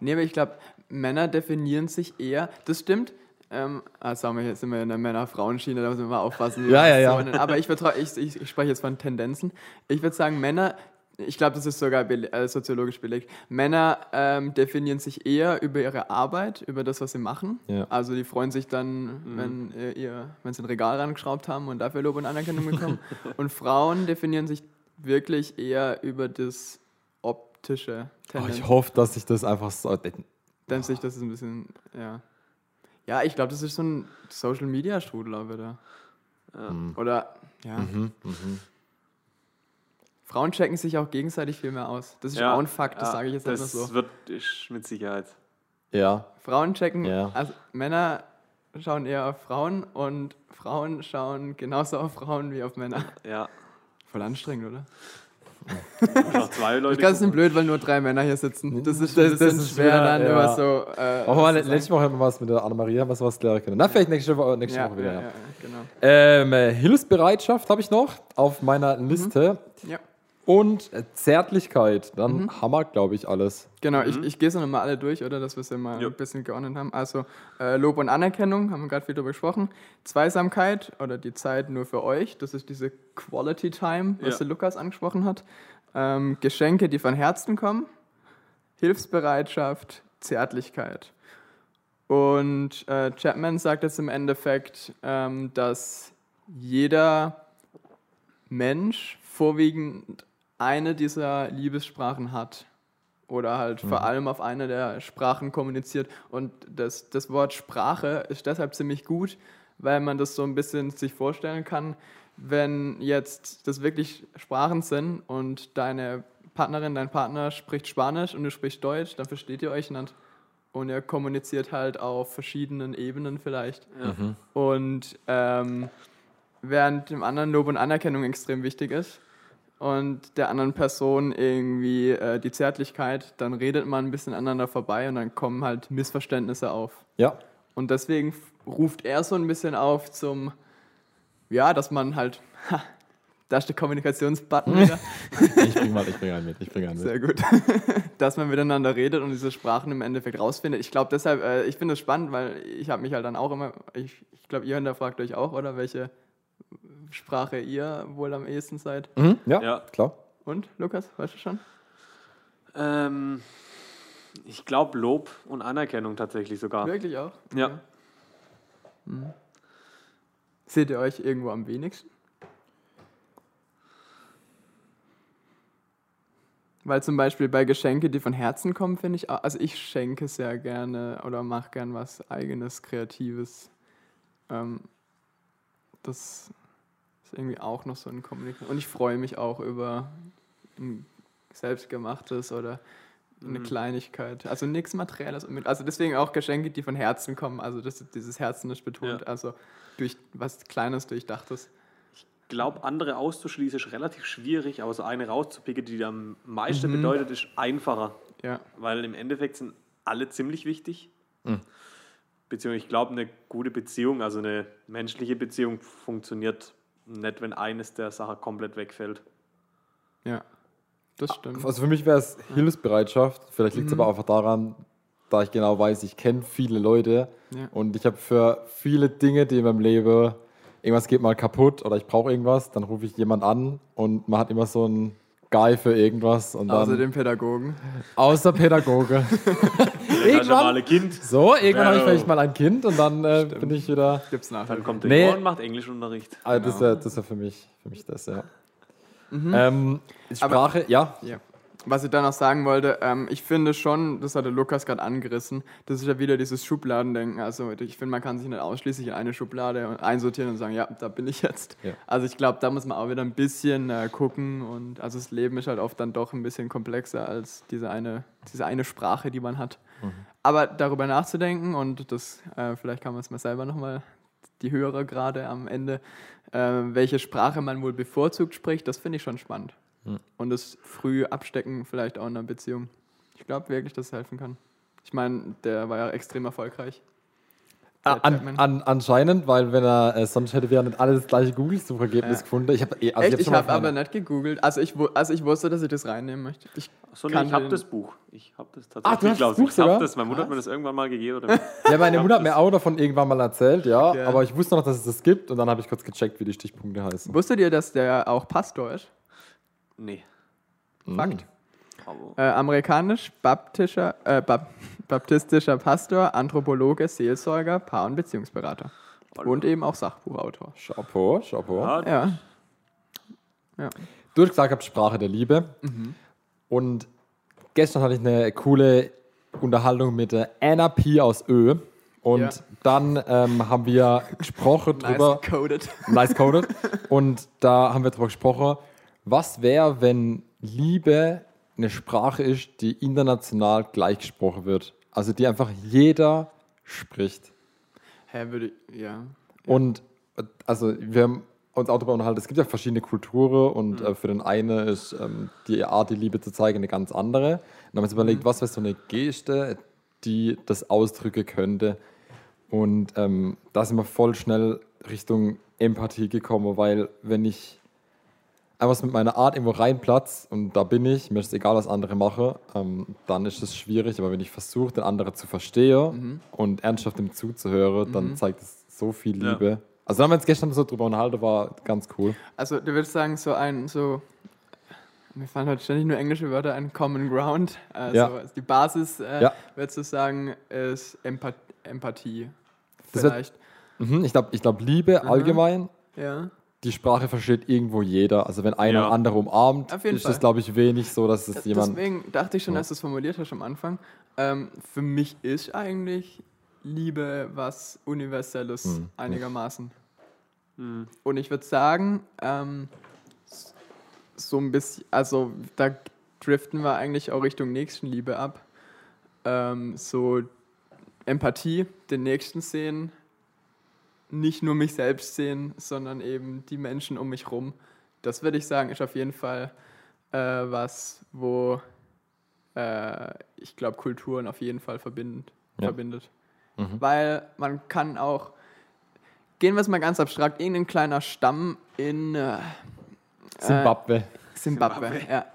Speaker 2: Nee, aber ich glaube, Männer definieren sich eher, das stimmt. Ähm, ah, sagen wir, jetzt sind wir in der Männer-Frauen-Schiene, da müssen wir mal aufpassen.
Speaker 4: Ja, ja, ja.
Speaker 2: Aber ich, ich, ich spreche jetzt von Tendenzen. Ich würde sagen, Männer, ich glaube, das ist sogar bele äh, soziologisch belegt, Männer ähm, definieren sich eher über ihre Arbeit, über das, was sie machen.
Speaker 4: Ja.
Speaker 2: Also die freuen sich dann, wenn, äh, ihr, wenn sie ein Regal rangeschraubt haben und dafür Lob und Anerkennung bekommen. *laughs* und Frauen definieren sich wirklich eher über das optische.
Speaker 4: Oh, ich hoffe, dass ich das einfach so.
Speaker 2: Dann sehe ich das ist ein bisschen, ja. Ja, ich glaube, das ist so ein Social Media Strudel auch wieder. Oder, ja.
Speaker 4: Mhm,
Speaker 2: Frauen checken sich auch gegenseitig viel mehr aus. Das ist
Speaker 3: Ja,
Speaker 2: auch ein Fakt, das
Speaker 3: ja,
Speaker 2: sage ich jetzt
Speaker 3: Das
Speaker 2: einfach so.
Speaker 3: wird ist mit Sicherheit.
Speaker 4: Ja.
Speaker 2: Frauen checken,
Speaker 4: Ja.
Speaker 2: also Männer schauen eher auf Frauen und Frauen schauen genauso auf Frauen wie auf Männer.
Speaker 3: Ja.
Speaker 2: Voll anstrengend, oder?
Speaker 3: Noch zwei Leute.
Speaker 2: Ich glaube, es ist blöd, weil nur drei Männer hier sitzen. Das ist,
Speaker 4: Das-
Speaker 2: das,
Speaker 4: das
Speaker 2: ist schwer
Speaker 4: wieder-
Speaker 2: dann
Speaker 4: ja.
Speaker 2: immer so. Äh,
Speaker 4: Auch mal, letzte Woche haben wir was mit der Annemaria, was was klären können. Na, vielleicht nächste Woche, nächste
Speaker 2: ja,
Speaker 4: Woche wieder.
Speaker 2: ja,
Speaker 4: Ja.
Speaker 2: ja, genau.
Speaker 4: Ähm, äh, Hilfsbereitschaft habe ich noch auf meiner Liste.
Speaker 2: Ja.
Speaker 4: Und Zärtlichkeit. Dann haben wir, glaube ich, alles.
Speaker 2: Genau, ich, ich gehe es nochmal alle durch, oder? Dass wir es ja mal ein bisschen geordnet haben. Also äh, Lob und Anerkennung, haben wir gerade viel darüber gesprochen. Zweisamkeit oder die Zeit nur für euch, das ist diese Quality Time, was
Speaker 3: Ja.
Speaker 2: der Lukas angesprochen hat. Ähm, Geschenke, die von Herzen kommen. Hilfsbereitschaft, Zärtlichkeit. Und äh, Chapman sagt jetzt im Endeffekt, ähm, dass jeder Mensch vorwiegend eine dieser Liebessprachen hat. oder halt vor allem auf einer der Sprachen kommuniziert. Und das, das Wort Sprache ist deshalb ziemlich gut, weil man das so ein bisschen sich vorstellen kann, wenn jetzt das wirklich Sprachen sind und deine Partnerin, dein Partner spricht Spanisch und du sprichst Deutsch, dann versteht ihr euch nicht. Und ihr kommuniziert halt auf verschiedenen Ebenen vielleicht. Und ähm, während dem anderen Lob und Anerkennung extrem wichtig ist und der anderen Person irgendwie äh, die Zärtlichkeit, dann redet man ein bisschen aneinander vorbei und dann kommen halt Missverständnisse auf.
Speaker 4: Ja.
Speaker 2: Und deswegen ruft er so ein bisschen auf zum, ja, dass man halt, ha, da ist der Kommunikationsbutton wieder. *laughs*
Speaker 4: Ich bringe mal, ich bringe einen mit. Ich bringe einen mit.
Speaker 2: Sehr gut. *laughs* dass man miteinander redet und diese Sprachen im Endeffekt rausfindet. Ich glaube deshalb, äh, ich finde es spannend, weil ich habe mich halt dann auch immer, ich, ich glaube, ihr hinterfragt euch auch, oder? Welche Sprache ihr wohl am ehesten seid.
Speaker 4: Mhm, ja,
Speaker 3: Ja.
Speaker 4: klar.
Speaker 2: Und, Lukas, weißt du schon?
Speaker 3: Ähm, ich glaube Lob und Anerkennung tatsächlich sogar.
Speaker 2: Wirklich auch?
Speaker 3: Ja.
Speaker 2: Okay. Mhm. Seht ihr euch irgendwo am wenigsten? Weil zum Beispiel bei Geschenke, die von Herzen kommen, finde ich, also ich schenke sehr gerne oder mache gern was eigenes, kreatives. Ähm, das ist irgendwie auch noch so ein Kommunikation. Und ich freue mich auch über ein selbstgemachtes oder eine
Speaker 3: Mhm.
Speaker 2: Kleinigkeit. Also nichts Materielles. Also deswegen auch Geschenke, die von Herzen kommen. Also das, dieses Herzen ist betont.
Speaker 3: Ja.
Speaker 2: Also durch was Kleines, Durchdachtes.
Speaker 3: Ich glaube, andere auszuschließen ist relativ schwierig, aber so eine rauszupicken, die am meisten
Speaker 2: Mhm.
Speaker 3: bedeutet, ist einfacher.
Speaker 2: Ja.
Speaker 3: Weil im Endeffekt sind alle ziemlich wichtig.
Speaker 4: Mhm.
Speaker 3: Beziehungsweise ich glaube, eine gute Beziehung, also eine menschliche Beziehung, funktioniert nicht, wenn eines der Sachen komplett wegfällt.
Speaker 2: Ja. Das stimmt.
Speaker 4: Also für mich wäre es Hilfsbereitschaft. Vielleicht liegt es aber einfach daran, da ich genau weiß, ich kenne viele Leute
Speaker 2: Ja.
Speaker 4: und ich habe für viele Dinge, die in meinem Leben, irgendwas geht mal kaputt oder ich brauche irgendwas, dann rufe ich jemand an und man hat immer so einen Guy für irgendwas und dann
Speaker 2: Außer dem Pädagogen.
Speaker 4: außer Pädagoge. *laughs* Irgendwann-
Speaker 3: normale Kind,
Speaker 4: So, irgendwann habe ich vielleicht mal ein Kind und dann äh, bin ich wieder.
Speaker 2: Gibt's nachher.
Speaker 3: dann kommt der
Speaker 4: Nee.
Speaker 3: und macht Englischunterricht.
Speaker 4: Also das ist ja, das ist ja für mich, für mich das, ja. Ähm, Sprache, ja.
Speaker 2: Ja. Was ich da noch sagen wollte, ähm, ich finde schon, das hat der Lukas gerade angerissen, das ist ja wieder dieses Schubladendenken. Also ich finde, man kann sich nicht ausschließlich in eine Schublade einsortieren und sagen, ja, da bin ich jetzt.
Speaker 4: Ja.
Speaker 2: Also ich glaube, da muss man auch wieder ein bisschen äh, gucken und also das Leben ist halt oft dann doch ein bisschen komplexer als diese eine, diese eine Sprache, die man hat. Aber darüber nachzudenken und das, äh, vielleicht kann man es mal selber nochmal, die Hörer gerade am Ende, äh, welche Sprache man wohl bevorzugt spricht, das finde ich schon spannend. Und das früh abstecken vielleicht auch in einer Beziehung. Ich glaube wirklich, dass es helfen kann. Ich meine, der war ja extrem erfolgreich.
Speaker 4: Ah,
Speaker 2: Der
Speaker 4: An, an, anscheinend, weil wenn er äh, sonst hätte wir nicht alle das gleiche Google-Suchergebnis
Speaker 2: Ja.
Speaker 4: gefunden. Ich habe eh, also
Speaker 2: Echt? Ich habe aber nicht gegoogelt. Also ich, also ich wusste, dass ich das reinnehmen möchte. Ich
Speaker 3: Achso, nee, ich habe das Buch. Ich habe das
Speaker 4: Ah, du
Speaker 3: tatsächlich.
Speaker 4: hast das. Buch
Speaker 3: ich habe
Speaker 4: sogar?
Speaker 3: das. Meine Mutter hat mir das irgendwann mal gegeben. Oder? *laughs*
Speaker 4: Ja, meine Mutter hat mir auch davon irgendwann mal erzählt, ja,
Speaker 2: Ja.
Speaker 4: aber ich wusste noch, dass es das gibt und dann habe ich kurz gecheckt, wie die Stichpunkte heißen.
Speaker 2: Wusstet ihr, dass der auch Pastor ist?
Speaker 3: nee.
Speaker 2: Fakt. Äh, amerikanisch, baptischer, äh, bap *laughs* baptistischer Pastor, Anthropologe, Seelsorger, Paar- und Beziehungsberater. Und eben auch Sachbuchautor.
Speaker 4: Chapeau, Chapeau.
Speaker 3: ja,
Speaker 2: Ja. ja.
Speaker 4: Du hast gesagt, gehabt, Sprache der Liebe.
Speaker 2: Mhm.
Speaker 4: Und gestern hatte ich eine coole Unterhaltung mit der Anna P. aus Ö. Und
Speaker 2: Ja.
Speaker 4: dann ähm, haben wir *laughs* gesprochen
Speaker 2: Nice
Speaker 4: drüber.
Speaker 2: coded. *laughs*
Speaker 4: nice coded. Und da haben wir drüber gesprochen, was wäre, wenn Liebe eine Sprache ist, die international gleich gesprochen wird. Also die einfach jeder spricht.
Speaker 2: Hä, würde ich, ja.
Speaker 4: Und also wir haben uns auch darüber unterhalten, es gibt ja verschiedene Kulturen und äh, für den einen ist ähm, die Art, die Liebe zu zeigen, eine ganz andere. Und dann haben wir uns überlegt, was wäre so eine Geste, die das ausdrücken könnte. Und ähm, da sind wir voll schnell Richtung Empathie gekommen, weil wenn ich einfach mit meiner Art irgendwo reinplatz und da bin ich, mir ist egal, was andere machen, ähm, dann ist es schwierig. Aber wenn ich versuche, den anderen zu verstehen und ernsthaft ihm zuzuhören, dann zeigt es so viel
Speaker 3: Ja.
Speaker 4: Liebe. Also da haben wir uns gestern so drüber unterhalten, war ganz cool.
Speaker 2: Also du würdest sagen, so ein, so, mir fallen heute ständig nur englische Wörter ein, Common Ground. Also
Speaker 4: Ja.
Speaker 2: die Basis, äh,
Speaker 4: Ja.
Speaker 2: würdest du sagen, ist Empath Empathie.
Speaker 4: Das wird-
Speaker 2: Vielleicht.
Speaker 4: Mhm, ich glaube, ich glaub, Liebe allgemein
Speaker 2: Ja.
Speaker 4: Die Sprache versteht irgendwo jeder. Also wenn einer
Speaker 3: Ja.
Speaker 4: einen anderen umarmt,
Speaker 2: Auf jeden
Speaker 4: ist
Speaker 2: Fall.
Speaker 4: das, glaube ich, wenig so, dass es jemand...
Speaker 2: Deswegen dachte ich schon,
Speaker 4: Ja.
Speaker 2: als du es formuliert hast am Anfang, ähm, für mich ist eigentlich Liebe was Universelles
Speaker 4: Hm.
Speaker 2: einigermaßen.
Speaker 3: Hm.
Speaker 2: Und ich würde sagen, ähm, so ein bisschen, also da driften wir eigentlich auch Richtung Nächstenliebe ab. Ähm, so Empathie, den Nächsten sehen, nicht nur mich selbst sehen, sondern eben die Menschen um mich rum. Das würde ich sagen, ist auf jeden Fall äh, was, wo äh, ich glaube, Kulturen auf jeden Fall verbindet.
Speaker 4: Ja.
Speaker 2: verbindet.
Speaker 4: Mhm.
Speaker 2: Weil man kann auch, gehen wir es mal ganz abstrakt, irgendein kleiner Stamm in äh,
Speaker 4: Zimbabwe.
Speaker 2: Zimbabwe,
Speaker 3: Zimbabwe.
Speaker 2: ja.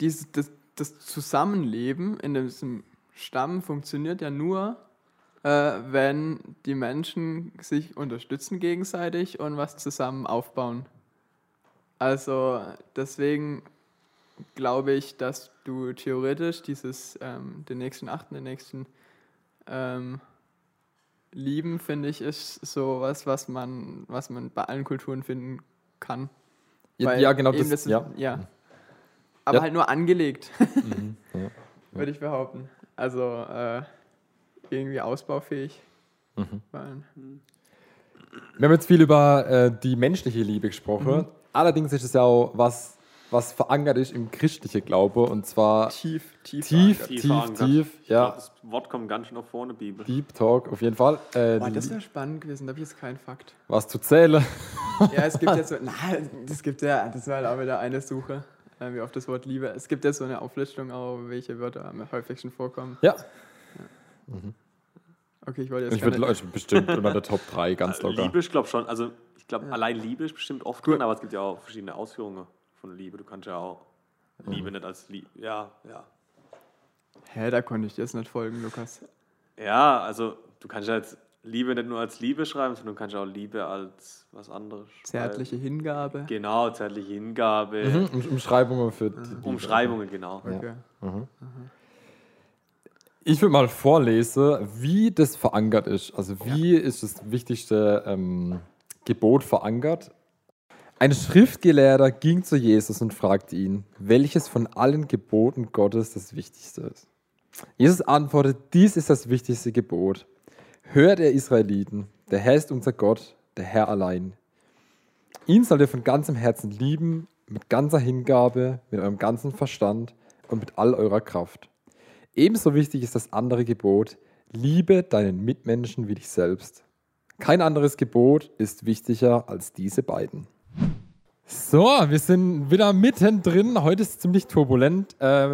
Speaker 2: Dies, das, das Zusammenleben in diesem Stamm funktioniert ja nur, äh, wenn die Menschen sich unterstützen gegenseitig und was zusammen aufbauen. Also deswegen glaube ich, dass du theoretisch dieses, ähm, den nächsten achten, den nächsten ähm, lieben, finde ich, ist so was, was man, was man bei allen Kulturen finden kann.
Speaker 4: Ja, ja, genau. Das,
Speaker 2: ist-
Speaker 4: ja.
Speaker 2: ja. Aber
Speaker 4: Ja.
Speaker 2: halt nur angelegt,
Speaker 4: Mhm, *laughs*
Speaker 2: würde ich behaupten. Also äh, irgendwie ausbaufähig.
Speaker 4: Mhm.
Speaker 2: Weil,
Speaker 4: Wir haben jetzt viel über äh, die menschliche Liebe gesprochen.
Speaker 2: Mhm.
Speaker 4: Allerdings ist es ja auch was, was verankert ist im christlichen Glaube. Und zwar
Speaker 2: tief, tief.
Speaker 4: tief,
Speaker 2: verankert.
Speaker 4: tief,
Speaker 3: Tief
Speaker 4: tief.
Speaker 3: Ich glaub,
Speaker 4: Ja,
Speaker 3: das Wort kommt ganz schön nach vorne, Bibel.
Speaker 4: Deep Talk auf jeden Fall. Äh,
Speaker 2: Boah, das wäre spannend gewesen, da habe ich jetzt keinen Fakt.
Speaker 4: was zu zählen.
Speaker 2: Ja, es gibt *laughs* ja so, nein, das gibt ja, das war halt auch wieder eine Suche, äh, wie oft das Wort Liebe. Es gibt ja so eine Auflistung auch, welche Wörter am häufigsten vorkommen.
Speaker 4: Ja,
Speaker 2: Okay, ich wollte jetzt
Speaker 4: ich würde Leute bestimmt unter der Top 3 *laughs* ganz locker.
Speaker 3: Liebe, ich glaube schon. Also, ich glaube,
Speaker 2: Ja.
Speaker 3: allein Liebe ist bestimmt oft
Speaker 2: Gut.
Speaker 3: drin, aber es gibt ja auch verschiedene Ausführungen von Liebe. Du kannst ja auch Liebe nicht als Liebe. Ja, ja.
Speaker 2: Hä, da konnte ich dir jetzt nicht folgen, Lukas.
Speaker 3: Ja, also, du kannst ja jetzt Liebe nicht nur als Liebe schreiben, sondern du kannst ja auch Liebe als was anderes schreiben.
Speaker 2: Zärtliche Hingabe.
Speaker 3: Genau, zärtliche Hingabe.
Speaker 4: Mhm, Um- Umschreibungen für die Liebe.
Speaker 3: Umschreibungen, genau.
Speaker 2: Okay.
Speaker 4: Ich würde mal vorlesen, wie das verankert ist. Also wie ist das wichtigste ähm, Gebot verankert? Ein Schriftgelehrter ging zu Jesus und fragte ihn, welches von allen Geboten Gottes das wichtigste ist. Jesus antwortet, dies ist das wichtigste Gebot. Hört ihr Israeliten, der Herr ist unser Gott, der Herr allein. Ihn sollt ihr von ganzem Herzen lieben, mit ganzer Hingabe, mit eurem ganzen Verstand und mit all eurer Kraft. Ebenso wichtig ist das andere Gebot, liebe deinen Mitmenschen wie dich selbst. Kein anderes Gebot ist wichtiger als diese beiden. So, wir sind wieder mittendrin. Heute ist es ziemlich turbulent. Äh,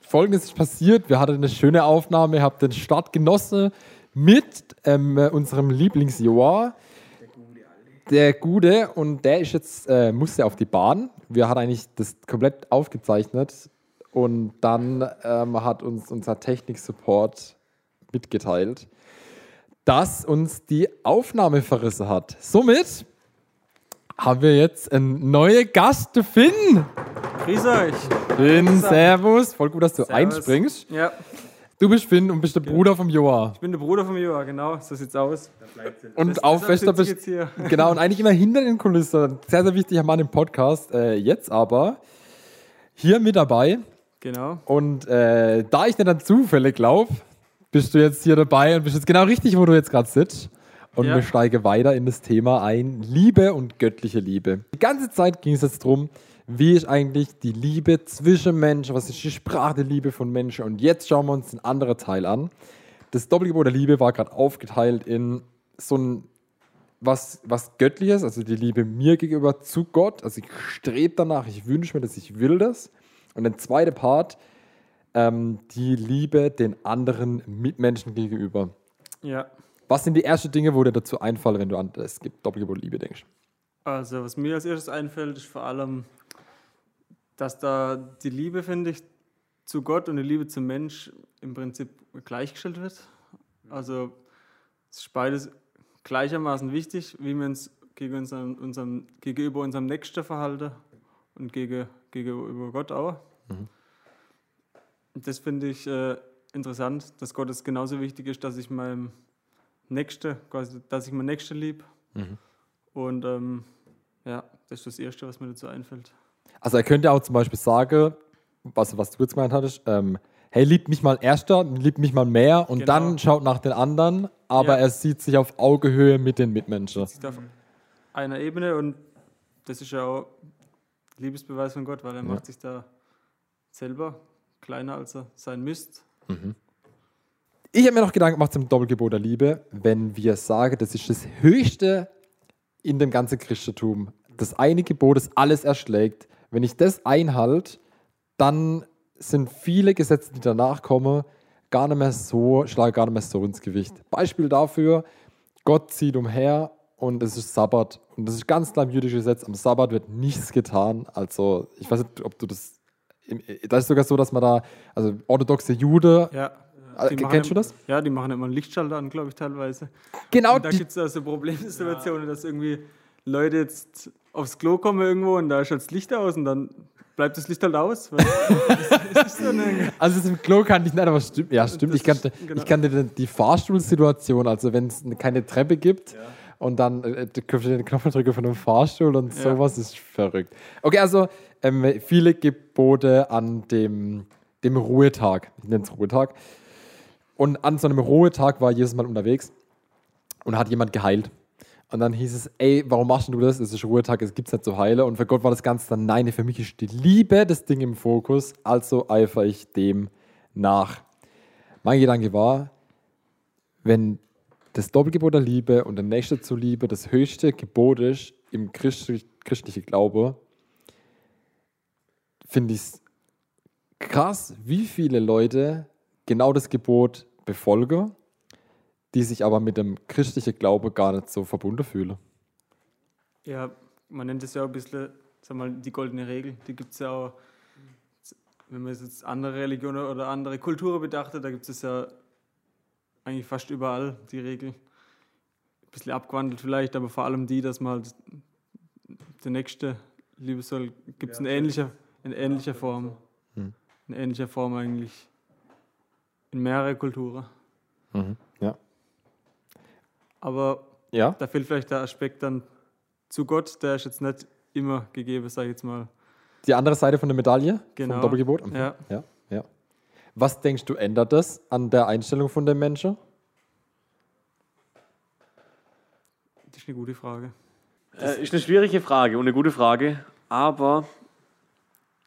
Speaker 4: Folgendes ist passiert. Wir hatten eine schöne Aufnahme. Ihr habt den Start genossen mit ähm, unserem Lieblingsjoa. Der Gute. Und der ist jetzt, äh, musste auf die Bahn. Wir hatten eigentlich das komplett aufgezeichnet. Und dann ähm, hat uns unser Technik-Support mitgeteilt, dass uns die Aufnahme verrissen hat. Somit haben wir jetzt einen neuen Gast, der Finn.
Speaker 5: Grüß euch.
Speaker 4: Finn, servus. Voll gut, dass du
Speaker 5: Servus.
Speaker 4: einspringst.
Speaker 5: Ja,
Speaker 4: Du bist Finn und bist der Bruder vom Joa.
Speaker 5: ich bin der Bruder vom Joa, genau, so sieht's aus.
Speaker 4: Und
Speaker 5: Das-
Speaker 4: bist.
Speaker 5: jetzt hier.
Speaker 4: Genau, und *laughs* eigentlich immer hinter den Kulissen. Sehr, sehr wichtiger Mann im Podcast. Äh, jetzt aber hier mit dabei.
Speaker 5: Genau.
Speaker 4: Und äh, da ich nicht an Zufälle glaube, bist du jetzt hier dabei und bist jetzt genau richtig, wo du jetzt gerade sitzt. Und
Speaker 5: Ja.
Speaker 4: wir steigen weiter in das Thema ein: Liebe und göttliche Liebe. Die ganze Zeit ging es jetzt darum, wie ist eigentlich die Liebe zwischen Menschen, was ist die Sprache der Liebe von Menschen. Und jetzt schauen wir uns einen anderen Teil an. Das Doppelgebot der Liebe war gerade aufgeteilt in so ein was, was Göttliches, also die Liebe mir gegenüber zu Gott. Also ich strebe danach, ich wünsche mir das, ich will das. Und der zweite Part, ähm, die Liebe den anderen Mitmenschen gegenüber.
Speaker 5: Ja.
Speaker 4: Was sind die ersten Dinge, wo dir dazu einfallen, wenn du an das gibt Doppelgebot Liebe denkst?
Speaker 5: Also, was mir als erstes einfällt, ist vor allem, dass da die Liebe, finde ich, zu Gott und die Liebe zum Mensch im Prinzip gleichgestellt wird. Also, es ist beides gleichermaßen wichtig, wie wir uns gegen unseren, unserem, gegenüber unserem Nächsten verhalten und gegen, gegenüber Gott auch. Und Das finde ich äh, interessant, dass Gott es genauso wichtig ist, dass ich meinem Nächsten, quasi, dass ich meinen Nächsten lieb. Und ähm, Ja, das ist das Erste, was mir dazu einfällt.
Speaker 4: Also er könnte auch zum Beispiel sagen, was, was du jetzt gemeint hattest, ähm, hey, liebt mich mal erster, liebt mich mal mehr und
Speaker 5: Genau.
Speaker 4: dann schaut nach den anderen, aber
Speaker 5: Ja.
Speaker 4: er sieht sich auf Augenhöhe mit den Mitmenschen.
Speaker 5: Ist auf einer Ebene und das ist ja auch Liebesbeweis von Gott, weil er macht sich da selber kleiner, als er sein müsste.
Speaker 4: Ich habe mir noch Gedanken gemacht zum Doppelgebot der Liebe, wenn wir sagen, das ist das Höchste in dem ganzen Christentum. Das eine Gebot, das alles erschlägt. Wenn ich das einhalte, dann sind viele Gesetze, die danach kommen, gar nicht mehr so, schlagen gar nicht mehr so ins Gewicht. Beispiel dafür, Gott zieht umher und es ist Sabbat. Und das ist ganz klar im jüdischen Gesetz, am Sabbat wird nichts getan. Also, ich weiß nicht, ob du das. Im- Da ist sogar so, dass man da, also orthodoxe Jude,
Speaker 5: Ja.
Speaker 4: Äh,
Speaker 5: Die
Speaker 4: kennst
Speaker 5: machen
Speaker 4: du das?
Speaker 5: Ja, die machen immer einen Lichtschalter an, glaube ich, teilweise.
Speaker 4: genau
Speaker 5: Und da gibt es also Problemsituationen, dass irgendwie Leute jetzt aufs Klo kommen irgendwo und da ist halt das Licht aus und dann bleibt das Licht halt aus. So *laughs*
Speaker 4: Also das im Klo kann ich nicht, aber stimmt. Ja, stimmt.
Speaker 5: Das
Speaker 4: Ich kannte,
Speaker 5: genau.
Speaker 4: ich kannte die- die Fahrstuhlsituation, also wenn es keine Treppe gibt und dann äh, du kannst den Knopf drücken von einem Fahrstuhl und
Speaker 5: Ja.
Speaker 4: sowas ist verrückt. Okay, also ähm, viele Gebote an dem, dem Ruhetag. Ich nenne es Ruhetag. Und an so einem Ruhetag war Jesus mal unterwegs und hat jemand geheilt. Und dann hieß es, ey, warum machst du das? Es ist Ruhetag, es gibt es nicht zu heile. Und für Gott war das Ganze dann, nein, für mich ist die Liebe das Ding im Fokus, also eifere ich dem nach. Mein Gedanke war, wenn das Doppelgebot der Liebe und der Nächste zur Liebe das höchste Gebot ist im Christi christlichen Glaube, finde ich es krass, wie viele Leute genau das Gebot befolgen, die sich aber mit dem christlichen Glaube gar nicht so verbunden fühlen.
Speaker 5: ja, man nennt es ja ein bisschen, sag mal, die goldene Regel. Die gibt es ja auch, wenn man jetzt andere Religionen oder andere Kulturen betrachtet, da gibt es ja eigentlich fast überall die Regel. Ein bisschen abgewandelt vielleicht, aber vor allem die, dass man halt der Nächste lieben soll, gibt es in ähnlicher, in ähnlicher Form. In ähnlicher Form eigentlich in mehrere Kulturen.
Speaker 4: Ja.
Speaker 5: Aber
Speaker 4: Ja?
Speaker 5: da fehlt vielleicht der Aspekt dann zu Gott, der ist jetzt nicht immer gegeben, sage ich jetzt mal.
Speaker 4: Die andere Seite von der Medaille
Speaker 5: Genau.
Speaker 4: vom Doppelgebot? Mhm.
Speaker 5: Ja.
Speaker 4: ja. Was denkst du, ändert das an der Einstellung von den Menschen?
Speaker 5: Das ist eine gute Frage.
Speaker 3: Äh, ist eine schwierige Frage und eine gute Frage, aber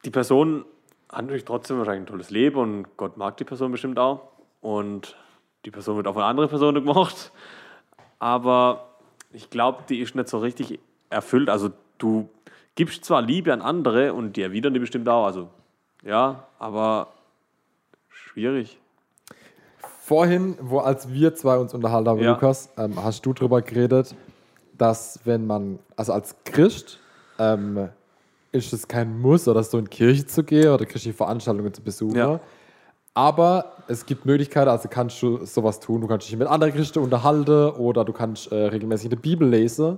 Speaker 3: die Person hat natürlich trotzdem wahrscheinlich ein tolles Leben und Gott mag die Person bestimmt auch und die Person wird auch von anderen Personen gemocht, aber ich glaube, die ist nicht so richtig erfüllt. Also du gibst zwar Liebe an andere und die erwidern die bestimmt auch, also ja, aber schwierig.
Speaker 4: Vorhin, wo als wir zwei uns unterhalten haben,
Speaker 3: Ja.
Speaker 4: Lukas, ähm, hast du darüber geredet, dass wenn man, also als Christ, ähm, ist es kein Muss oder so in Kirche zu gehen oder christliche Veranstaltungen zu besuchen.
Speaker 3: Ja.
Speaker 4: Aber es gibt Möglichkeiten, also kannst du sowas tun. Du kannst dich mit anderen Christen unterhalten oder du kannst äh, regelmäßig die Bibel lesen.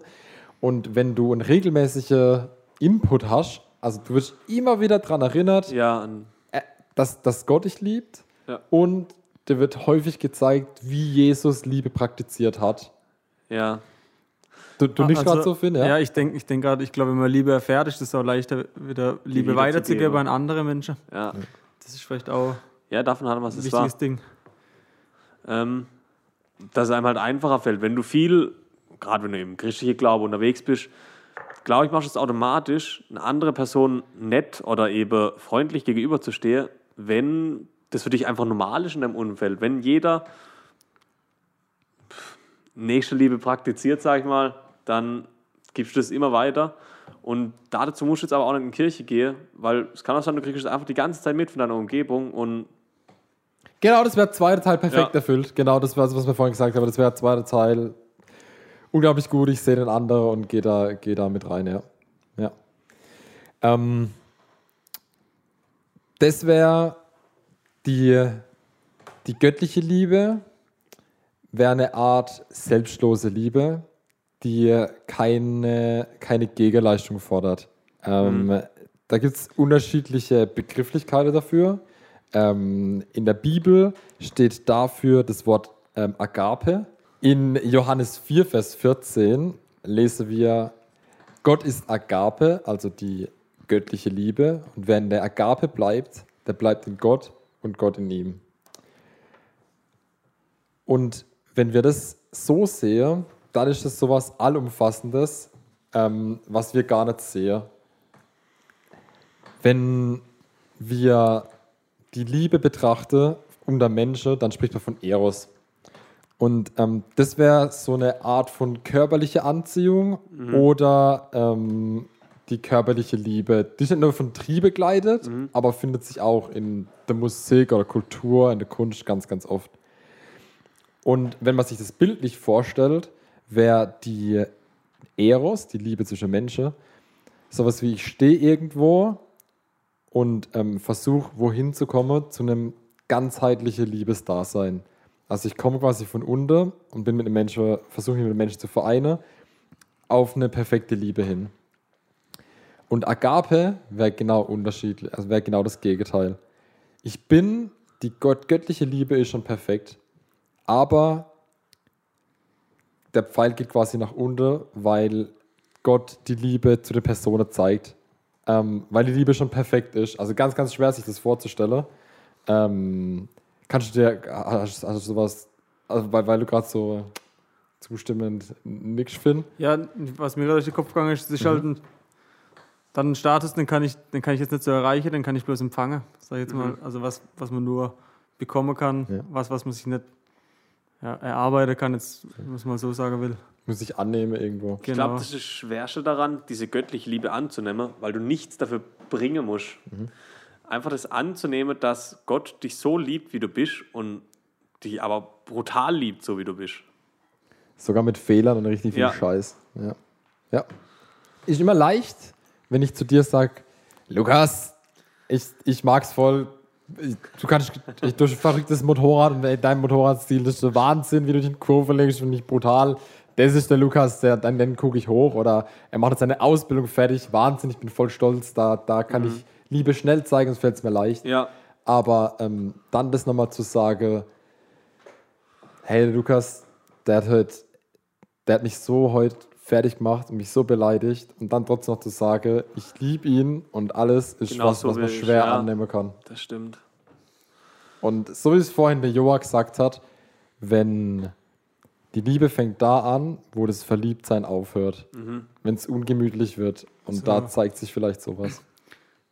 Speaker 4: Und wenn du einen regelmäßigen Input hast, also du wirst immer wieder daran erinnert,
Speaker 3: Ja,
Speaker 4: äh, dass, dass Gott dich liebt
Speaker 3: Ja.
Speaker 4: und dir wird häufig gezeigt, wie Jesus Liebe praktiziert hat.
Speaker 3: ja.
Speaker 4: Du, du nicht
Speaker 5: Also,
Speaker 4: gerade so, Finn? Ja?
Speaker 5: Ja, ich denke ich denk gerade, ich glaube, wenn man Liebe erfährt, ist es auch leichter, wieder Liebe
Speaker 3: wieder
Speaker 5: weiterzugeben
Speaker 3: zu geben.
Speaker 5: an andere Menschen.
Speaker 3: ja.
Speaker 5: Das ist vielleicht auch
Speaker 3: Ja, davon hat was
Speaker 5: ein
Speaker 3: es war.
Speaker 5: wichtiges Ding.
Speaker 3: ähm, dass es einem halt einfacher fällt. Wenn du viel, gerade wenn du im christlichen Glaube unterwegs bist, glaube ich, machst du es automatisch, eine andere Person nett oder eben freundlich gegenüberzustehen, wenn das für dich einfach normal ist in deinem Umfeld. Wenn jeder pff, Nächstenliebe praktiziert, sag ich mal, dann gibst du das immer weiter. Und dazu musst du jetzt aber auch nicht in die Kirche gehen, weil es kann auch sein, du kriegst es einfach die ganze Zeit mit von deiner Umgebung und
Speaker 4: Genau, das wäre der zweite Teil perfekt
Speaker 3: Ja.
Speaker 4: erfüllt. Genau, das war was wir vorhin gesagt haben. Das wäre der zweite Teil unglaublich gut. Ich sehe den anderen und gehe da, geh da mit rein. Ja. ja. Ähm, das wäre die, die göttliche Liebe, wäre eine Art selbstlose Liebe, die keine, keine Gegenleistung fordert. Ähm, Da gibt es unterschiedliche Begrifflichkeiten dafür. Ähm, in der Bibel steht dafür das Wort ähm, Agape. In Johannes 4, Vers 14 lesen wir, Gott ist Agape, also die göttliche Liebe. Und wer in der Agape bleibt, der bleibt in Gott und Gott in ihm. Und wenn wir das so sehen, dann ist das sowas Allumfassendes, ähm, was wir gar nicht sehen. Wenn wir die Liebe betrachten unter Menschen, dann spricht man von Eros. Und ähm, das wäre so eine Art von körperliche Anziehung oder ähm, die körperliche Liebe. Die ist nicht nur von Trieb begleitet, aber findet sich auch in der Musik oder Kultur, in der Kunst ganz, ganz oft. Und wenn man sich das bildlich vorstellt, wäre die Eros, die Liebe zwischen Menschen, sowas wie ich stehe irgendwo und ähm, versuche, wohin zu kommen, zu einem ganzheitlichen Liebesdasein. Also ich komme quasi von unten und bin mit einem Menschen, versuche mich mit einem Menschen zu vereinen, auf eine perfekte Liebe hin. Und Agape wäre genau unterschiedlich, also wäre genau das Gegenteil. Ich bin, die Gott, göttliche Liebe ist schon perfekt, aber der Pfeil geht quasi nach unten, weil Gott die Liebe zu der Person zeigt. Ähm, weil die Liebe schon perfekt ist. Also ganz, ganz schwer, sich das vorzustellen. Ähm, kannst du dir, hast, hast du sowas, also weil, weil du gerade so zustimmend nix findest?
Speaker 5: Ja, was mir gerade durch den Kopf gegangen ist, ist halt ein, dann ein Status, den kann, ich, den kann ich jetzt nicht so erreichen, den kann ich bloß empfangen. Sag ich jetzt mal, also was, was man nur bekommen kann,
Speaker 4: Ja.
Speaker 5: was, was man sich nicht ja, erarbeiten kann, jetzt, was man so sagen will.
Speaker 4: Muss ich annehmen irgendwo.
Speaker 3: Ich glaube, das ist das Schwerste daran, diese göttliche Liebe anzunehmen, weil du nichts dafür bringen musst. Einfach das anzunehmen, dass Gott dich so liebt, wie du bist und dich aber brutal liebt, so wie du bist.
Speaker 4: Sogar mit Fehlern und richtig viel
Speaker 3: Ja.
Speaker 4: Scheiß. Ja. ja. Ist immer leicht, wenn ich zu dir sage, Lukas, ich, ich mag's voll. Ich, du kannst, ich, du hast ein verrücktes Motorrad und dein Motorradstil, das ist der Wahnsinn, wie du dich in Kurve legst und nicht brutal. Das ist der Lukas, der, dann den gucke ich hoch. Oder er macht jetzt seine Ausbildung fertig. Wahnsinn, ich bin voll stolz. Da, da kann ich Liebe schnell zeigen, es fällt mir leicht.
Speaker 3: Ja,
Speaker 4: Aber ähm, dann das nochmal zu sagen, hey Lukas, der hat, heute, der hat mich so heute fertig gemacht und mich so beleidigt und dann trotzdem noch zu sagen, ich liebe ihn und alles ist
Speaker 3: Genau
Speaker 4: was,
Speaker 3: so
Speaker 4: was man
Speaker 3: will ich,
Speaker 4: schwer
Speaker 3: ja.
Speaker 4: annehmen kann.
Speaker 3: das stimmt.
Speaker 4: Und so wie es vorhin der Joa gesagt hat, wenn die Liebe fängt da an, wo das Verliebtsein aufhört,
Speaker 3: Mhm.
Speaker 4: wenn es ungemütlich wird und
Speaker 5: So.
Speaker 4: da zeigt sich vielleicht sowas.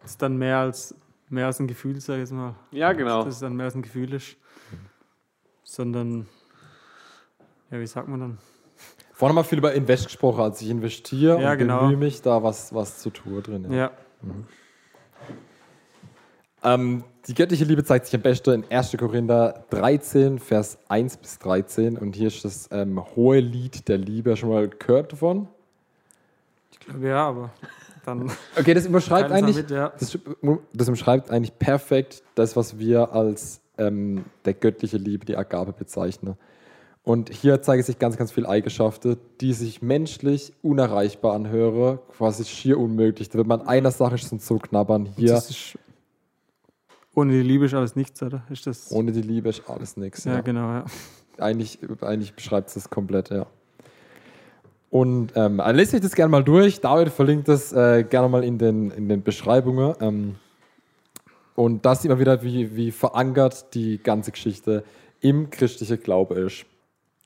Speaker 5: Das ist dann mehr als, mehr als ein Gefühl, sag ich jetzt mal.
Speaker 3: Ja, genau.
Speaker 5: Das ist dann mehr als ein Gefühl ist. Sondern, ja, wie sagt man dann?
Speaker 4: Vorhin haben wir viel über Invest gesprochen, als ich investiere
Speaker 5: Ja,
Speaker 4: und
Speaker 5: genau.
Speaker 4: bemühe mich, da was, was zu tun drin. Ja.
Speaker 5: Ja,
Speaker 4: Ähm, die göttliche Liebe zeigt sich am besten in 1. Korinther 13, Vers 1 bis 13. Und hier ist das ähm, hohe Lied der Liebe. Schon mal gehört davon?
Speaker 5: ich glaube ja, aber dann *laughs*
Speaker 4: Okay, das überschreibt eigentlich,
Speaker 5: mit, ja.
Speaker 4: das, das umschreibt eigentlich perfekt das, was wir als ähm, der göttliche Liebe, die Agape bezeichnen. Und hier zeigen sich ganz, ganz viele Eigenschaften, die sich menschlich unerreichbar anhören, quasi schier unmöglich. Da wird man einer Sache schon so knabbern. Hier,
Speaker 5: Das ist, ohne die Liebe ist alles nichts, oder? Ist das?
Speaker 4: ohne die Liebe ist alles nichts.
Speaker 5: ja, genau, ja.
Speaker 4: eigentlich, eigentlich beschreibt es das komplett, ja. Und ähm, also lest euch das gerne mal durch. David verlinkt das äh, gerne mal in den, in den Beschreibungen. Ähm, und da sieht man wieder, wie, wie verankert die ganze Geschichte im christlichen Glaube ist.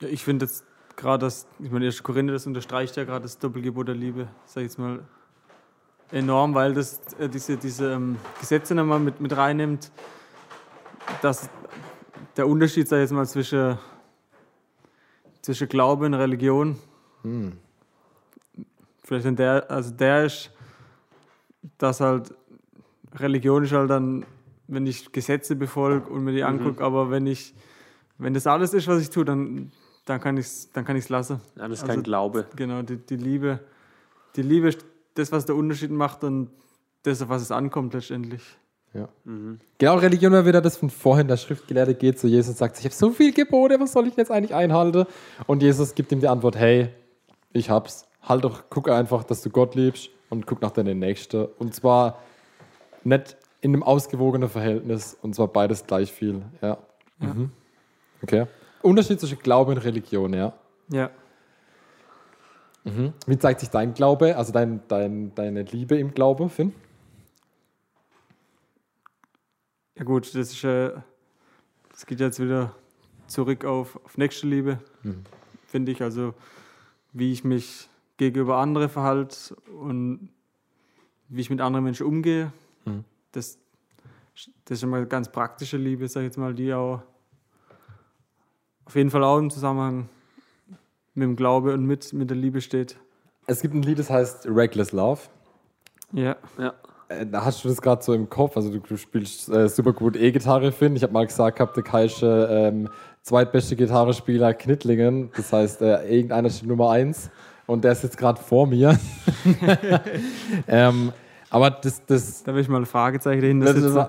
Speaker 5: Ja, ich finde jetzt gerade das, ich meine, 1. Korinther, das unterstreicht ja gerade das Doppelgebot der Liebe, sag ich jetzt mal, enorm, weil das äh, diese, diese ähm, Gesetze nochmal mit, mit reinnimmt, dass der Unterschied, sag ich jetzt mal, zwischen, zwischen Glaube und Religion, vielleicht an der, also der ist, dass halt Religion ist halt dann, wenn ich Gesetze befolge und mir die angucke, aber wenn ich, wenn das alles ist, was ich tue, dann, dann kann ich es dann kann ich's lassen.
Speaker 3: Ja, das ist
Speaker 5: Also-
Speaker 3: kein Glaube.
Speaker 5: Genau, die, die Liebe. Die Liebe ist das, was der Unterschied macht und das, auf was es ankommt letztendlich.
Speaker 4: Ja. Genau, Religion war wieder das von vorhin. Der Schriftgelehrte geht zu Jesus und sagt, ich habe so viel Gebote, was soll ich jetzt eigentlich einhalten? Und Jesus gibt ihm die Antwort, hey, ich hab's. Halt doch, guck einfach, dass du Gott liebst und guck nach deinem Nächsten. Und zwar nicht in einem ausgewogenen Verhältnis und zwar beides gleich viel. Ja. Mhm. Okay. Unterschied zwischen Glaube und Religion, ja.
Speaker 5: Ja.
Speaker 4: Wie zeigt sich dein Glaube, also dein, dein, deine Liebe im Glaube, Finn?
Speaker 5: Ja gut, das ist äh, das geht jetzt wieder zurück auf, auf nächste Liebe, finde ich. Also wie ich mich gegenüber anderen verhalte und wie ich mit anderen Menschen umgehe. Das, das ist schon mal ganz praktische Liebe, sag ich jetzt mal, die auch auf jeden Fall auch im Zusammenhang mit dem Glaube und mit, mit der Liebe steht.
Speaker 4: Es gibt ein Lied, das heißt Reckless Love.
Speaker 5: Ja.
Speaker 3: Ja.
Speaker 4: Äh, Da hast du das gerade so im Kopf. Also du, du spielst äh, super gut E-Gitarre, Finn. Ich habe mal gesagt, gehabt, der Kaische ähm, zweitbeste Gitarrespieler Knittlingen. Das heißt, äh, irgendeiner steht Nummer eins und der ist jetzt gerade vor mir. *laughs* ähm, aber das, das,
Speaker 5: Da will ich mal ein Fragezeichen dahinter setzen.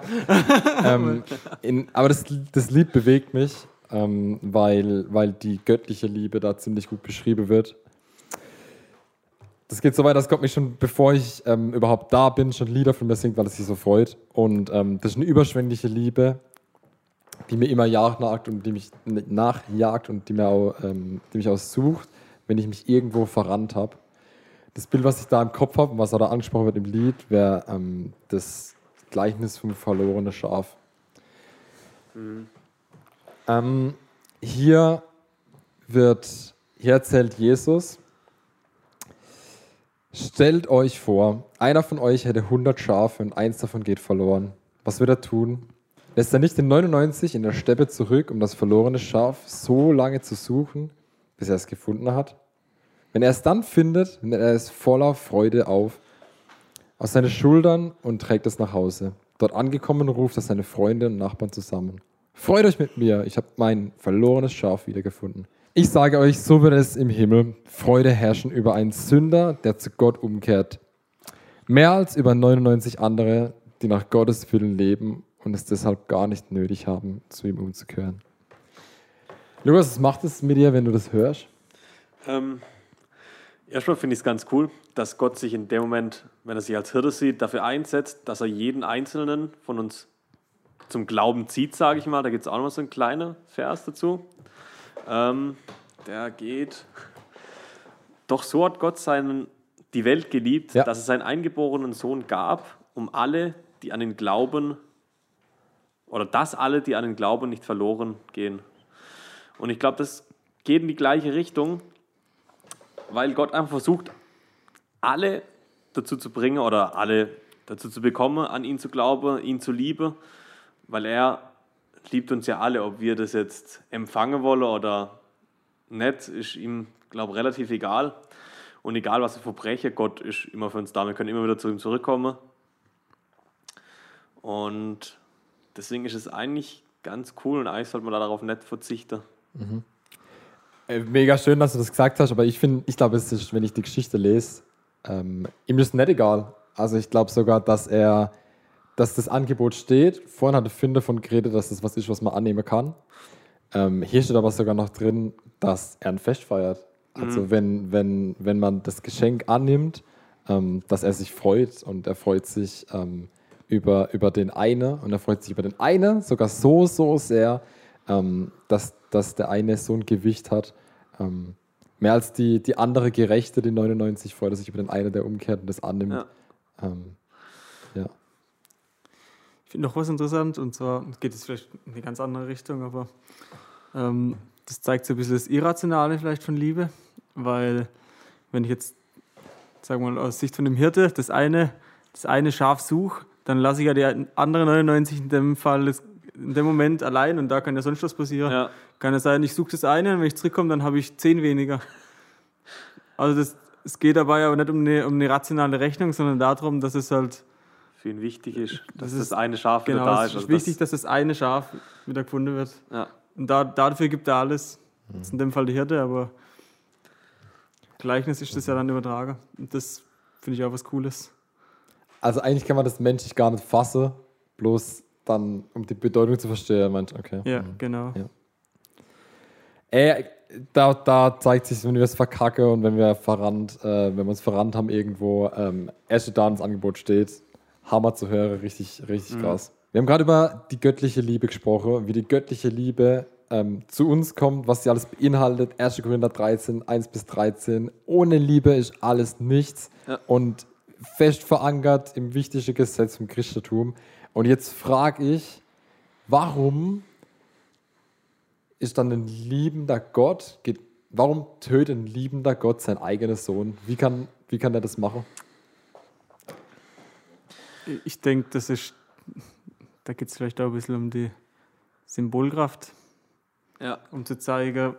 Speaker 5: *laughs*
Speaker 4: ähm, aber das, das Lied bewegt mich, ähm, weil, weil die göttliche Liebe da ziemlich gut beschrieben wird. Das geht so weit, dass Gott mich schon, bevor ich ähm, überhaupt da bin, schon Lieder von mir singt, weil es sich so freut. Und ähm, das ist eine überschwängliche Liebe, die mir immer nachjagt und die mich nachjagt und die, mir auch, ähm, die mich auch sucht, wenn ich mich irgendwo verrannt habe. Das Bild, was ich da im Kopf habe und was auch da angesprochen wird im Lied, wäre ähm, das Gleichnis vom verlorenen Schaf. Ähm, hier wird, hier erzählt Jesus, stellt euch vor, einer von euch hätte 100 Schafe und eins davon geht verloren. Was wird er tun? Lässt er nicht den 99 in der Steppe zurück, um das verlorene Schaf so lange zu suchen, bis er es gefunden hat? Wenn er es dann findet, nimmt er es voller Freude auf aus seinen Schultern und trägt es nach Hause. Dort angekommen ruft er seine Freunde und Nachbarn zusammen. Freut euch mit mir, ich habe mein verlorenes Schaf wiedergefunden. Ich sage euch, so wird es im Himmel Freude herrschen über einen Sünder, der zu Gott umkehrt. Mehr als über 99 andere, die nach Gottes Willen leben und es deshalb gar nicht nötig haben, zu ihm umzukehren. Lukas, was macht es mit dir, wenn du das hörst?
Speaker 3: Ähm, erstmal finde ich es ganz cool, dass Gott sich in dem Moment, wenn er sich als Hirte sieht, dafür einsetzt, dass er jeden Einzelnen von uns zum Glauben zieht, sage ich mal. Da gibt es auch noch so einen kleinen Vers dazu. Ähm, der geht, doch so hat Gott seinen, die Welt geliebt,
Speaker 4: Ja.
Speaker 3: dass es seinen eingeborenen Sohn gab, um alle, die an den Glauben, oder dass alle, die an den Glauben nicht verloren gehen. Und ich glaube, das geht in die gleiche Richtung, weil Gott einfach versucht, alle dazu zu bringen oder alle dazu zu bekommen, an ihn zu glauben, ihn zu lieben, weil er liebt uns ja alle, ob wir das jetzt empfangen wollen oder nicht, ist ihm, glaube ich, relativ egal. Und egal, was wir verbrechen, Gott ist immer für uns da. Wir können immer wieder zu ihm zurückkommen. Und deswegen ist es eigentlich ganz cool und eigentlich sollte man darauf nicht verzichten.
Speaker 4: Äh, Mega schön, dass du das gesagt hast, aber ich finde, ich glaube, es ist, wenn ich die Geschichte lese, ähm, ihm ist nicht egal. Also ich glaube sogar, dass er, dass das Angebot steht. Vorhin hatte Finn davon geredet, dass das was ist, was man annehmen kann. Ähm, hier steht aber sogar noch drin, dass er ein Fest feiert. Also wenn, wenn, wenn man das Geschenk annimmt, ähm, dass er sich freut und er freut sich ähm, über, über den eine und er freut sich über den eine sogar so, so sehr, ähm, dass, dass der eine so ein Gewicht hat. Ähm, mehr als die, die andere Gerechte, die 99, freut er sich über den einen, der umkehrt und das annimmt.
Speaker 3: Ja.
Speaker 4: Ähm.
Speaker 5: Ich finde noch was interessant, und zwar geht es vielleicht in eine ganz andere Richtung, aber ähm, das zeigt so ein bisschen das Irrationale vielleicht von Liebe, weil wenn ich jetzt, sagen wir mal, aus Sicht von dem Hirte das eine, das eine Schaf suche, dann lasse ich ja die anderen 99 in dem Fall in dem Moment allein und da kann ja sonst was passieren.
Speaker 3: Ja.
Speaker 5: Kann ja sein, ich suche das eine und wenn ich zurückkomme, dann habe ich zehn weniger. Also das, es geht dabei aber nicht um eine, um eine rationale Rechnung, sondern darum, dass es halt
Speaker 3: Für ihn wichtig ist, dass
Speaker 5: Das
Speaker 3: das,
Speaker 5: ist-
Speaker 3: eine Schaf wieder
Speaker 5: Genau,
Speaker 3: da
Speaker 5: es
Speaker 3: ist.
Speaker 5: ist
Speaker 3: Also
Speaker 5: wichtig, dass das eine Schaf wieder gefunden wird.
Speaker 3: das, ja.
Speaker 5: Und da, dafür gibt er alles. Das ist in dem Fall die Hirte, aber Gleichnis ist das ja dann übertragen. Und das finde ich auch was Cooles.
Speaker 4: Also eigentlich kann man das menschlich gar nicht fassen, bloß dann, um die Bedeutung zu verstehen, meint, okay.
Speaker 5: Ja, genau.
Speaker 4: Ja. Äh, da, da zeigt sich, wenn wir es verkacken und wenn wir verrannt, äh, wenn wir uns verrannt haben irgendwo, ähm, erst da das Angebot steht, Hammer zu hören, richtig, richtig krass. Wir haben gerade über die göttliche Liebe gesprochen, wie die göttliche Liebe ähm, zu uns kommt, was sie alles beinhaltet. 1. Korinther 13, 1 bis 13. Ohne Liebe ist alles nichts
Speaker 3: Ja.
Speaker 4: und fest verankert im wichtigen Gesetz vom Christentum. Und jetzt frage ich, warum ist dann ein liebender Gott, warum tötet ein liebender Gott seinen eigenen Sohn? Wie kann, wie kann er das machen?
Speaker 5: Ich denke, das ist, da geht es vielleicht auch ein bisschen um die Symbolkraft,
Speaker 3: Ja.
Speaker 5: um zu zeigen,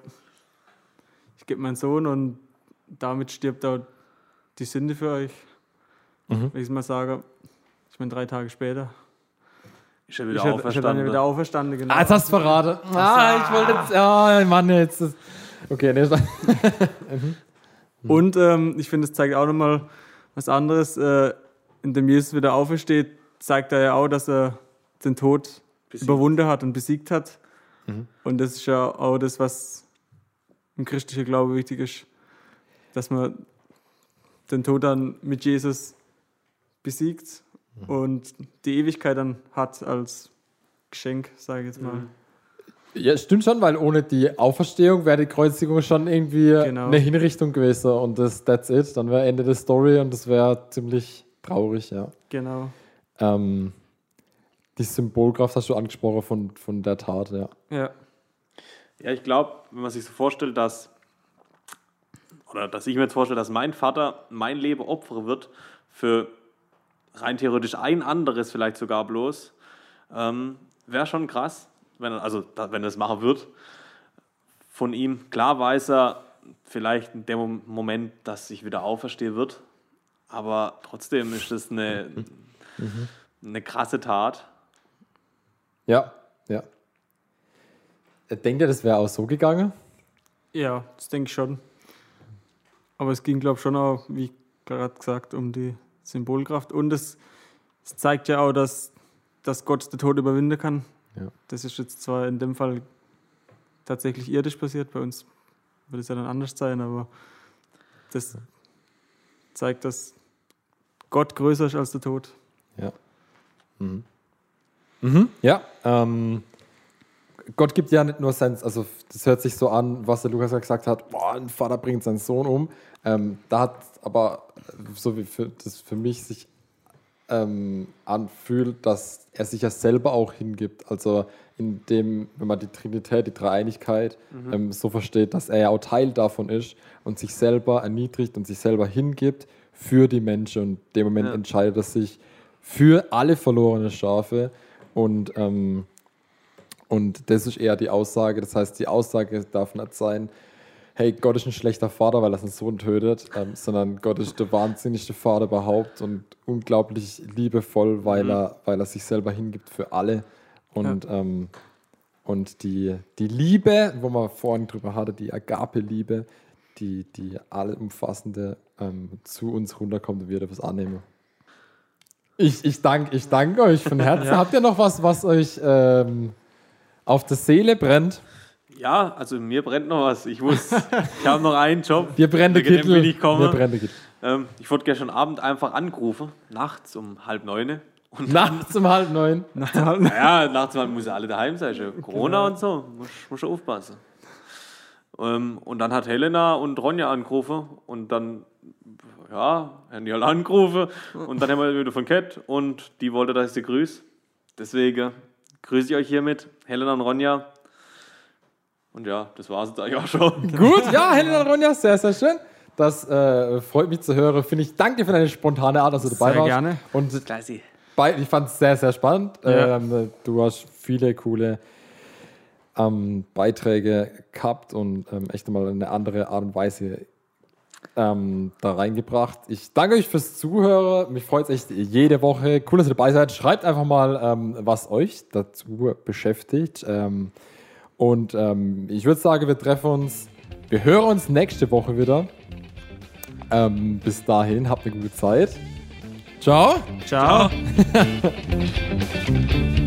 Speaker 5: ich gebe meinen Sohn und damit stirbt auch die Sünde für euch.
Speaker 4: Mhm.
Speaker 5: Wenn ich es mal sage, ich meine, drei Tage später.
Speaker 3: Ist er wieder
Speaker 5: er, ist er dann
Speaker 3: auferstanden.
Speaker 5: wieder auferstanden, genau.
Speaker 4: Ah, jetzt hast du verraten. Ah, ich wollte jetzt. Ah, Mann, jetzt. Ist, okay, nee, *laughs*
Speaker 5: Und ähm, ich finde, es zeigt auch nochmal was anderes. Äh, indem Jesus wieder aufersteht, zeigt er ja auch, dass er den Tod
Speaker 3: Besiegt.
Speaker 5: überwunden hat und besiegt hat. Und das ist ja auch das, was im christlichen Glaube wichtig ist, dass man den Tod dann mit Jesus besiegt und die Ewigkeit dann hat als Geschenk, sage ich jetzt mal.
Speaker 4: Ja, stimmt schon, weil ohne die Auferstehung wäre die Kreuzigung schon irgendwie
Speaker 5: Genau.
Speaker 4: eine Hinrichtung gewesen und das that's it. Dann wäre Ende der Story und das wäre ziemlich traurig, ja.
Speaker 5: Genau.
Speaker 4: Ähm, die Symbolkraft hast du angesprochen von, von der Tat, ja.
Speaker 5: Ja.
Speaker 3: Ja, ich glaube, wenn man sich so vorstellt, dass, oder dass ich mir jetzt vorstelle, dass mein Vater mein Leben opfern wird für rein theoretisch ein anderes, vielleicht sogar bloß, ähm, wäre schon krass, wenn er, also da, wenn er es machen wird. Von ihm, klar weiß er vielleicht in dem Mom- Moment, dass ich wieder auferstehen wird, aber trotzdem ist das eine, eine krasse Tat.
Speaker 4: Ja, ja. Denkt ihr, das wäre auch so gegangen?
Speaker 5: Ja, das denke ich schon. Aber es ging, glaube ich, schon auch, wie gerade gesagt, um die Symbolkraft. Und es, es zeigt ja auch, dass, dass Gott den Tod überwinden kann.
Speaker 4: Ja.
Speaker 5: Das ist jetzt zwar in dem Fall tatsächlich irdisch passiert, bei uns wird es ja dann anders sein, aber das zeigt, dass Gott größer ist als der Tod.
Speaker 4: Ja. Mhm. Mhm, ja. Ähm, Gott gibt ja nicht nur sein, also das hört sich so an, was der Lukas ja gesagt hat, boah, ein Vater bringt seinen Sohn um. Ähm, da hat aber, so wie für, das für mich sich ähm, anfühlt, dass er sich ja selber auch hingibt. Also in dem, wenn man die Trinität, die Dreieinigkeit ähm, so versteht, dass er ja auch Teil davon ist und sich selber erniedrigt und sich selber hingibt für die Menschen. Und in dem Moment
Speaker 3: Ja.
Speaker 4: entscheidet er sich für alle verlorene Schafe. Und, ähm, und das ist eher die Aussage. Das heißt, die Aussage darf nicht sein, hey, Gott ist ein schlechter Vater, weil er seinen Sohn tötet, ähm, sondern Gott ist der wahnsinnigste Vater überhaupt und unglaublich liebevoll, weil, er, weil er sich selber hingibt für alle. Und, ähm, und die, die Liebe, wo man vorhin drüber hatte, die Agape-Liebe, die, die allumfassende ähm, zu uns runterkommt und wir das annehmen. Ich, ich danke ich dank euch von Herzen. *laughs* Habt ihr noch was, was euch ähm, auf der Seele brennt?
Speaker 3: Ja, also mir brennt noch was. Ich wusste, ich habe noch einen Job.
Speaker 4: Wir brennen der
Speaker 3: dem
Speaker 4: Kittel.
Speaker 3: ich kommen.
Speaker 4: Wir brennen der Kittel.
Speaker 3: Ähm, ich wurde gestern Abend einfach angerufen, nachts um halb neun. Und
Speaker 4: Nachts um halb neun. *laughs*
Speaker 3: ja, nachts um halb muss ja alle daheim sein. ja Corona und so, muss, muss schon aufpassen. Ähm, und dann hat Helena und Ronja angerufen und dann, ja, haben die alle angerufen und dann haben wir wieder von Cat und die wollte, dass ich sie grüße. Deswegen grüße ich euch hiermit, Helena und Ronja. Und ja, das war es jetzt eigentlich auch schon. *laughs*
Speaker 4: Gut, ja, Helena und Ronja, sehr, sehr schön. Das äh, freut mich zu hören. Finde ich, danke dir für deine spontane Art, dass du dabei
Speaker 5: Sehr
Speaker 4: warst.
Speaker 5: gerne.
Speaker 4: Und
Speaker 3: Classy.
Speaker 4: bei, ich fand es sehr, sehr spannend.
Speaker 5: Ja.
Speaker 4: Ähm, du hast viele coole ähm, Beiträge gehabt und ähm, echt mal eine andere Art und Weise ähm, da reingebracht. Ich danke euch fürs Zuhören. Mich freut es echt jede Woche. Cool, dass ihr dabei seid. Schreibt einfach mal, ähm, was euch dazu beschäftigt. Ähm, und ähm, ich würde sagen, wir treffen uns, wir hören uns nächste Woche wieder. Ähm, bis dahin, habt eine gute Zeit. Ciao.
Speaker 5: Ciao.
Speaker 3: Ciao. *laughs* *laughs*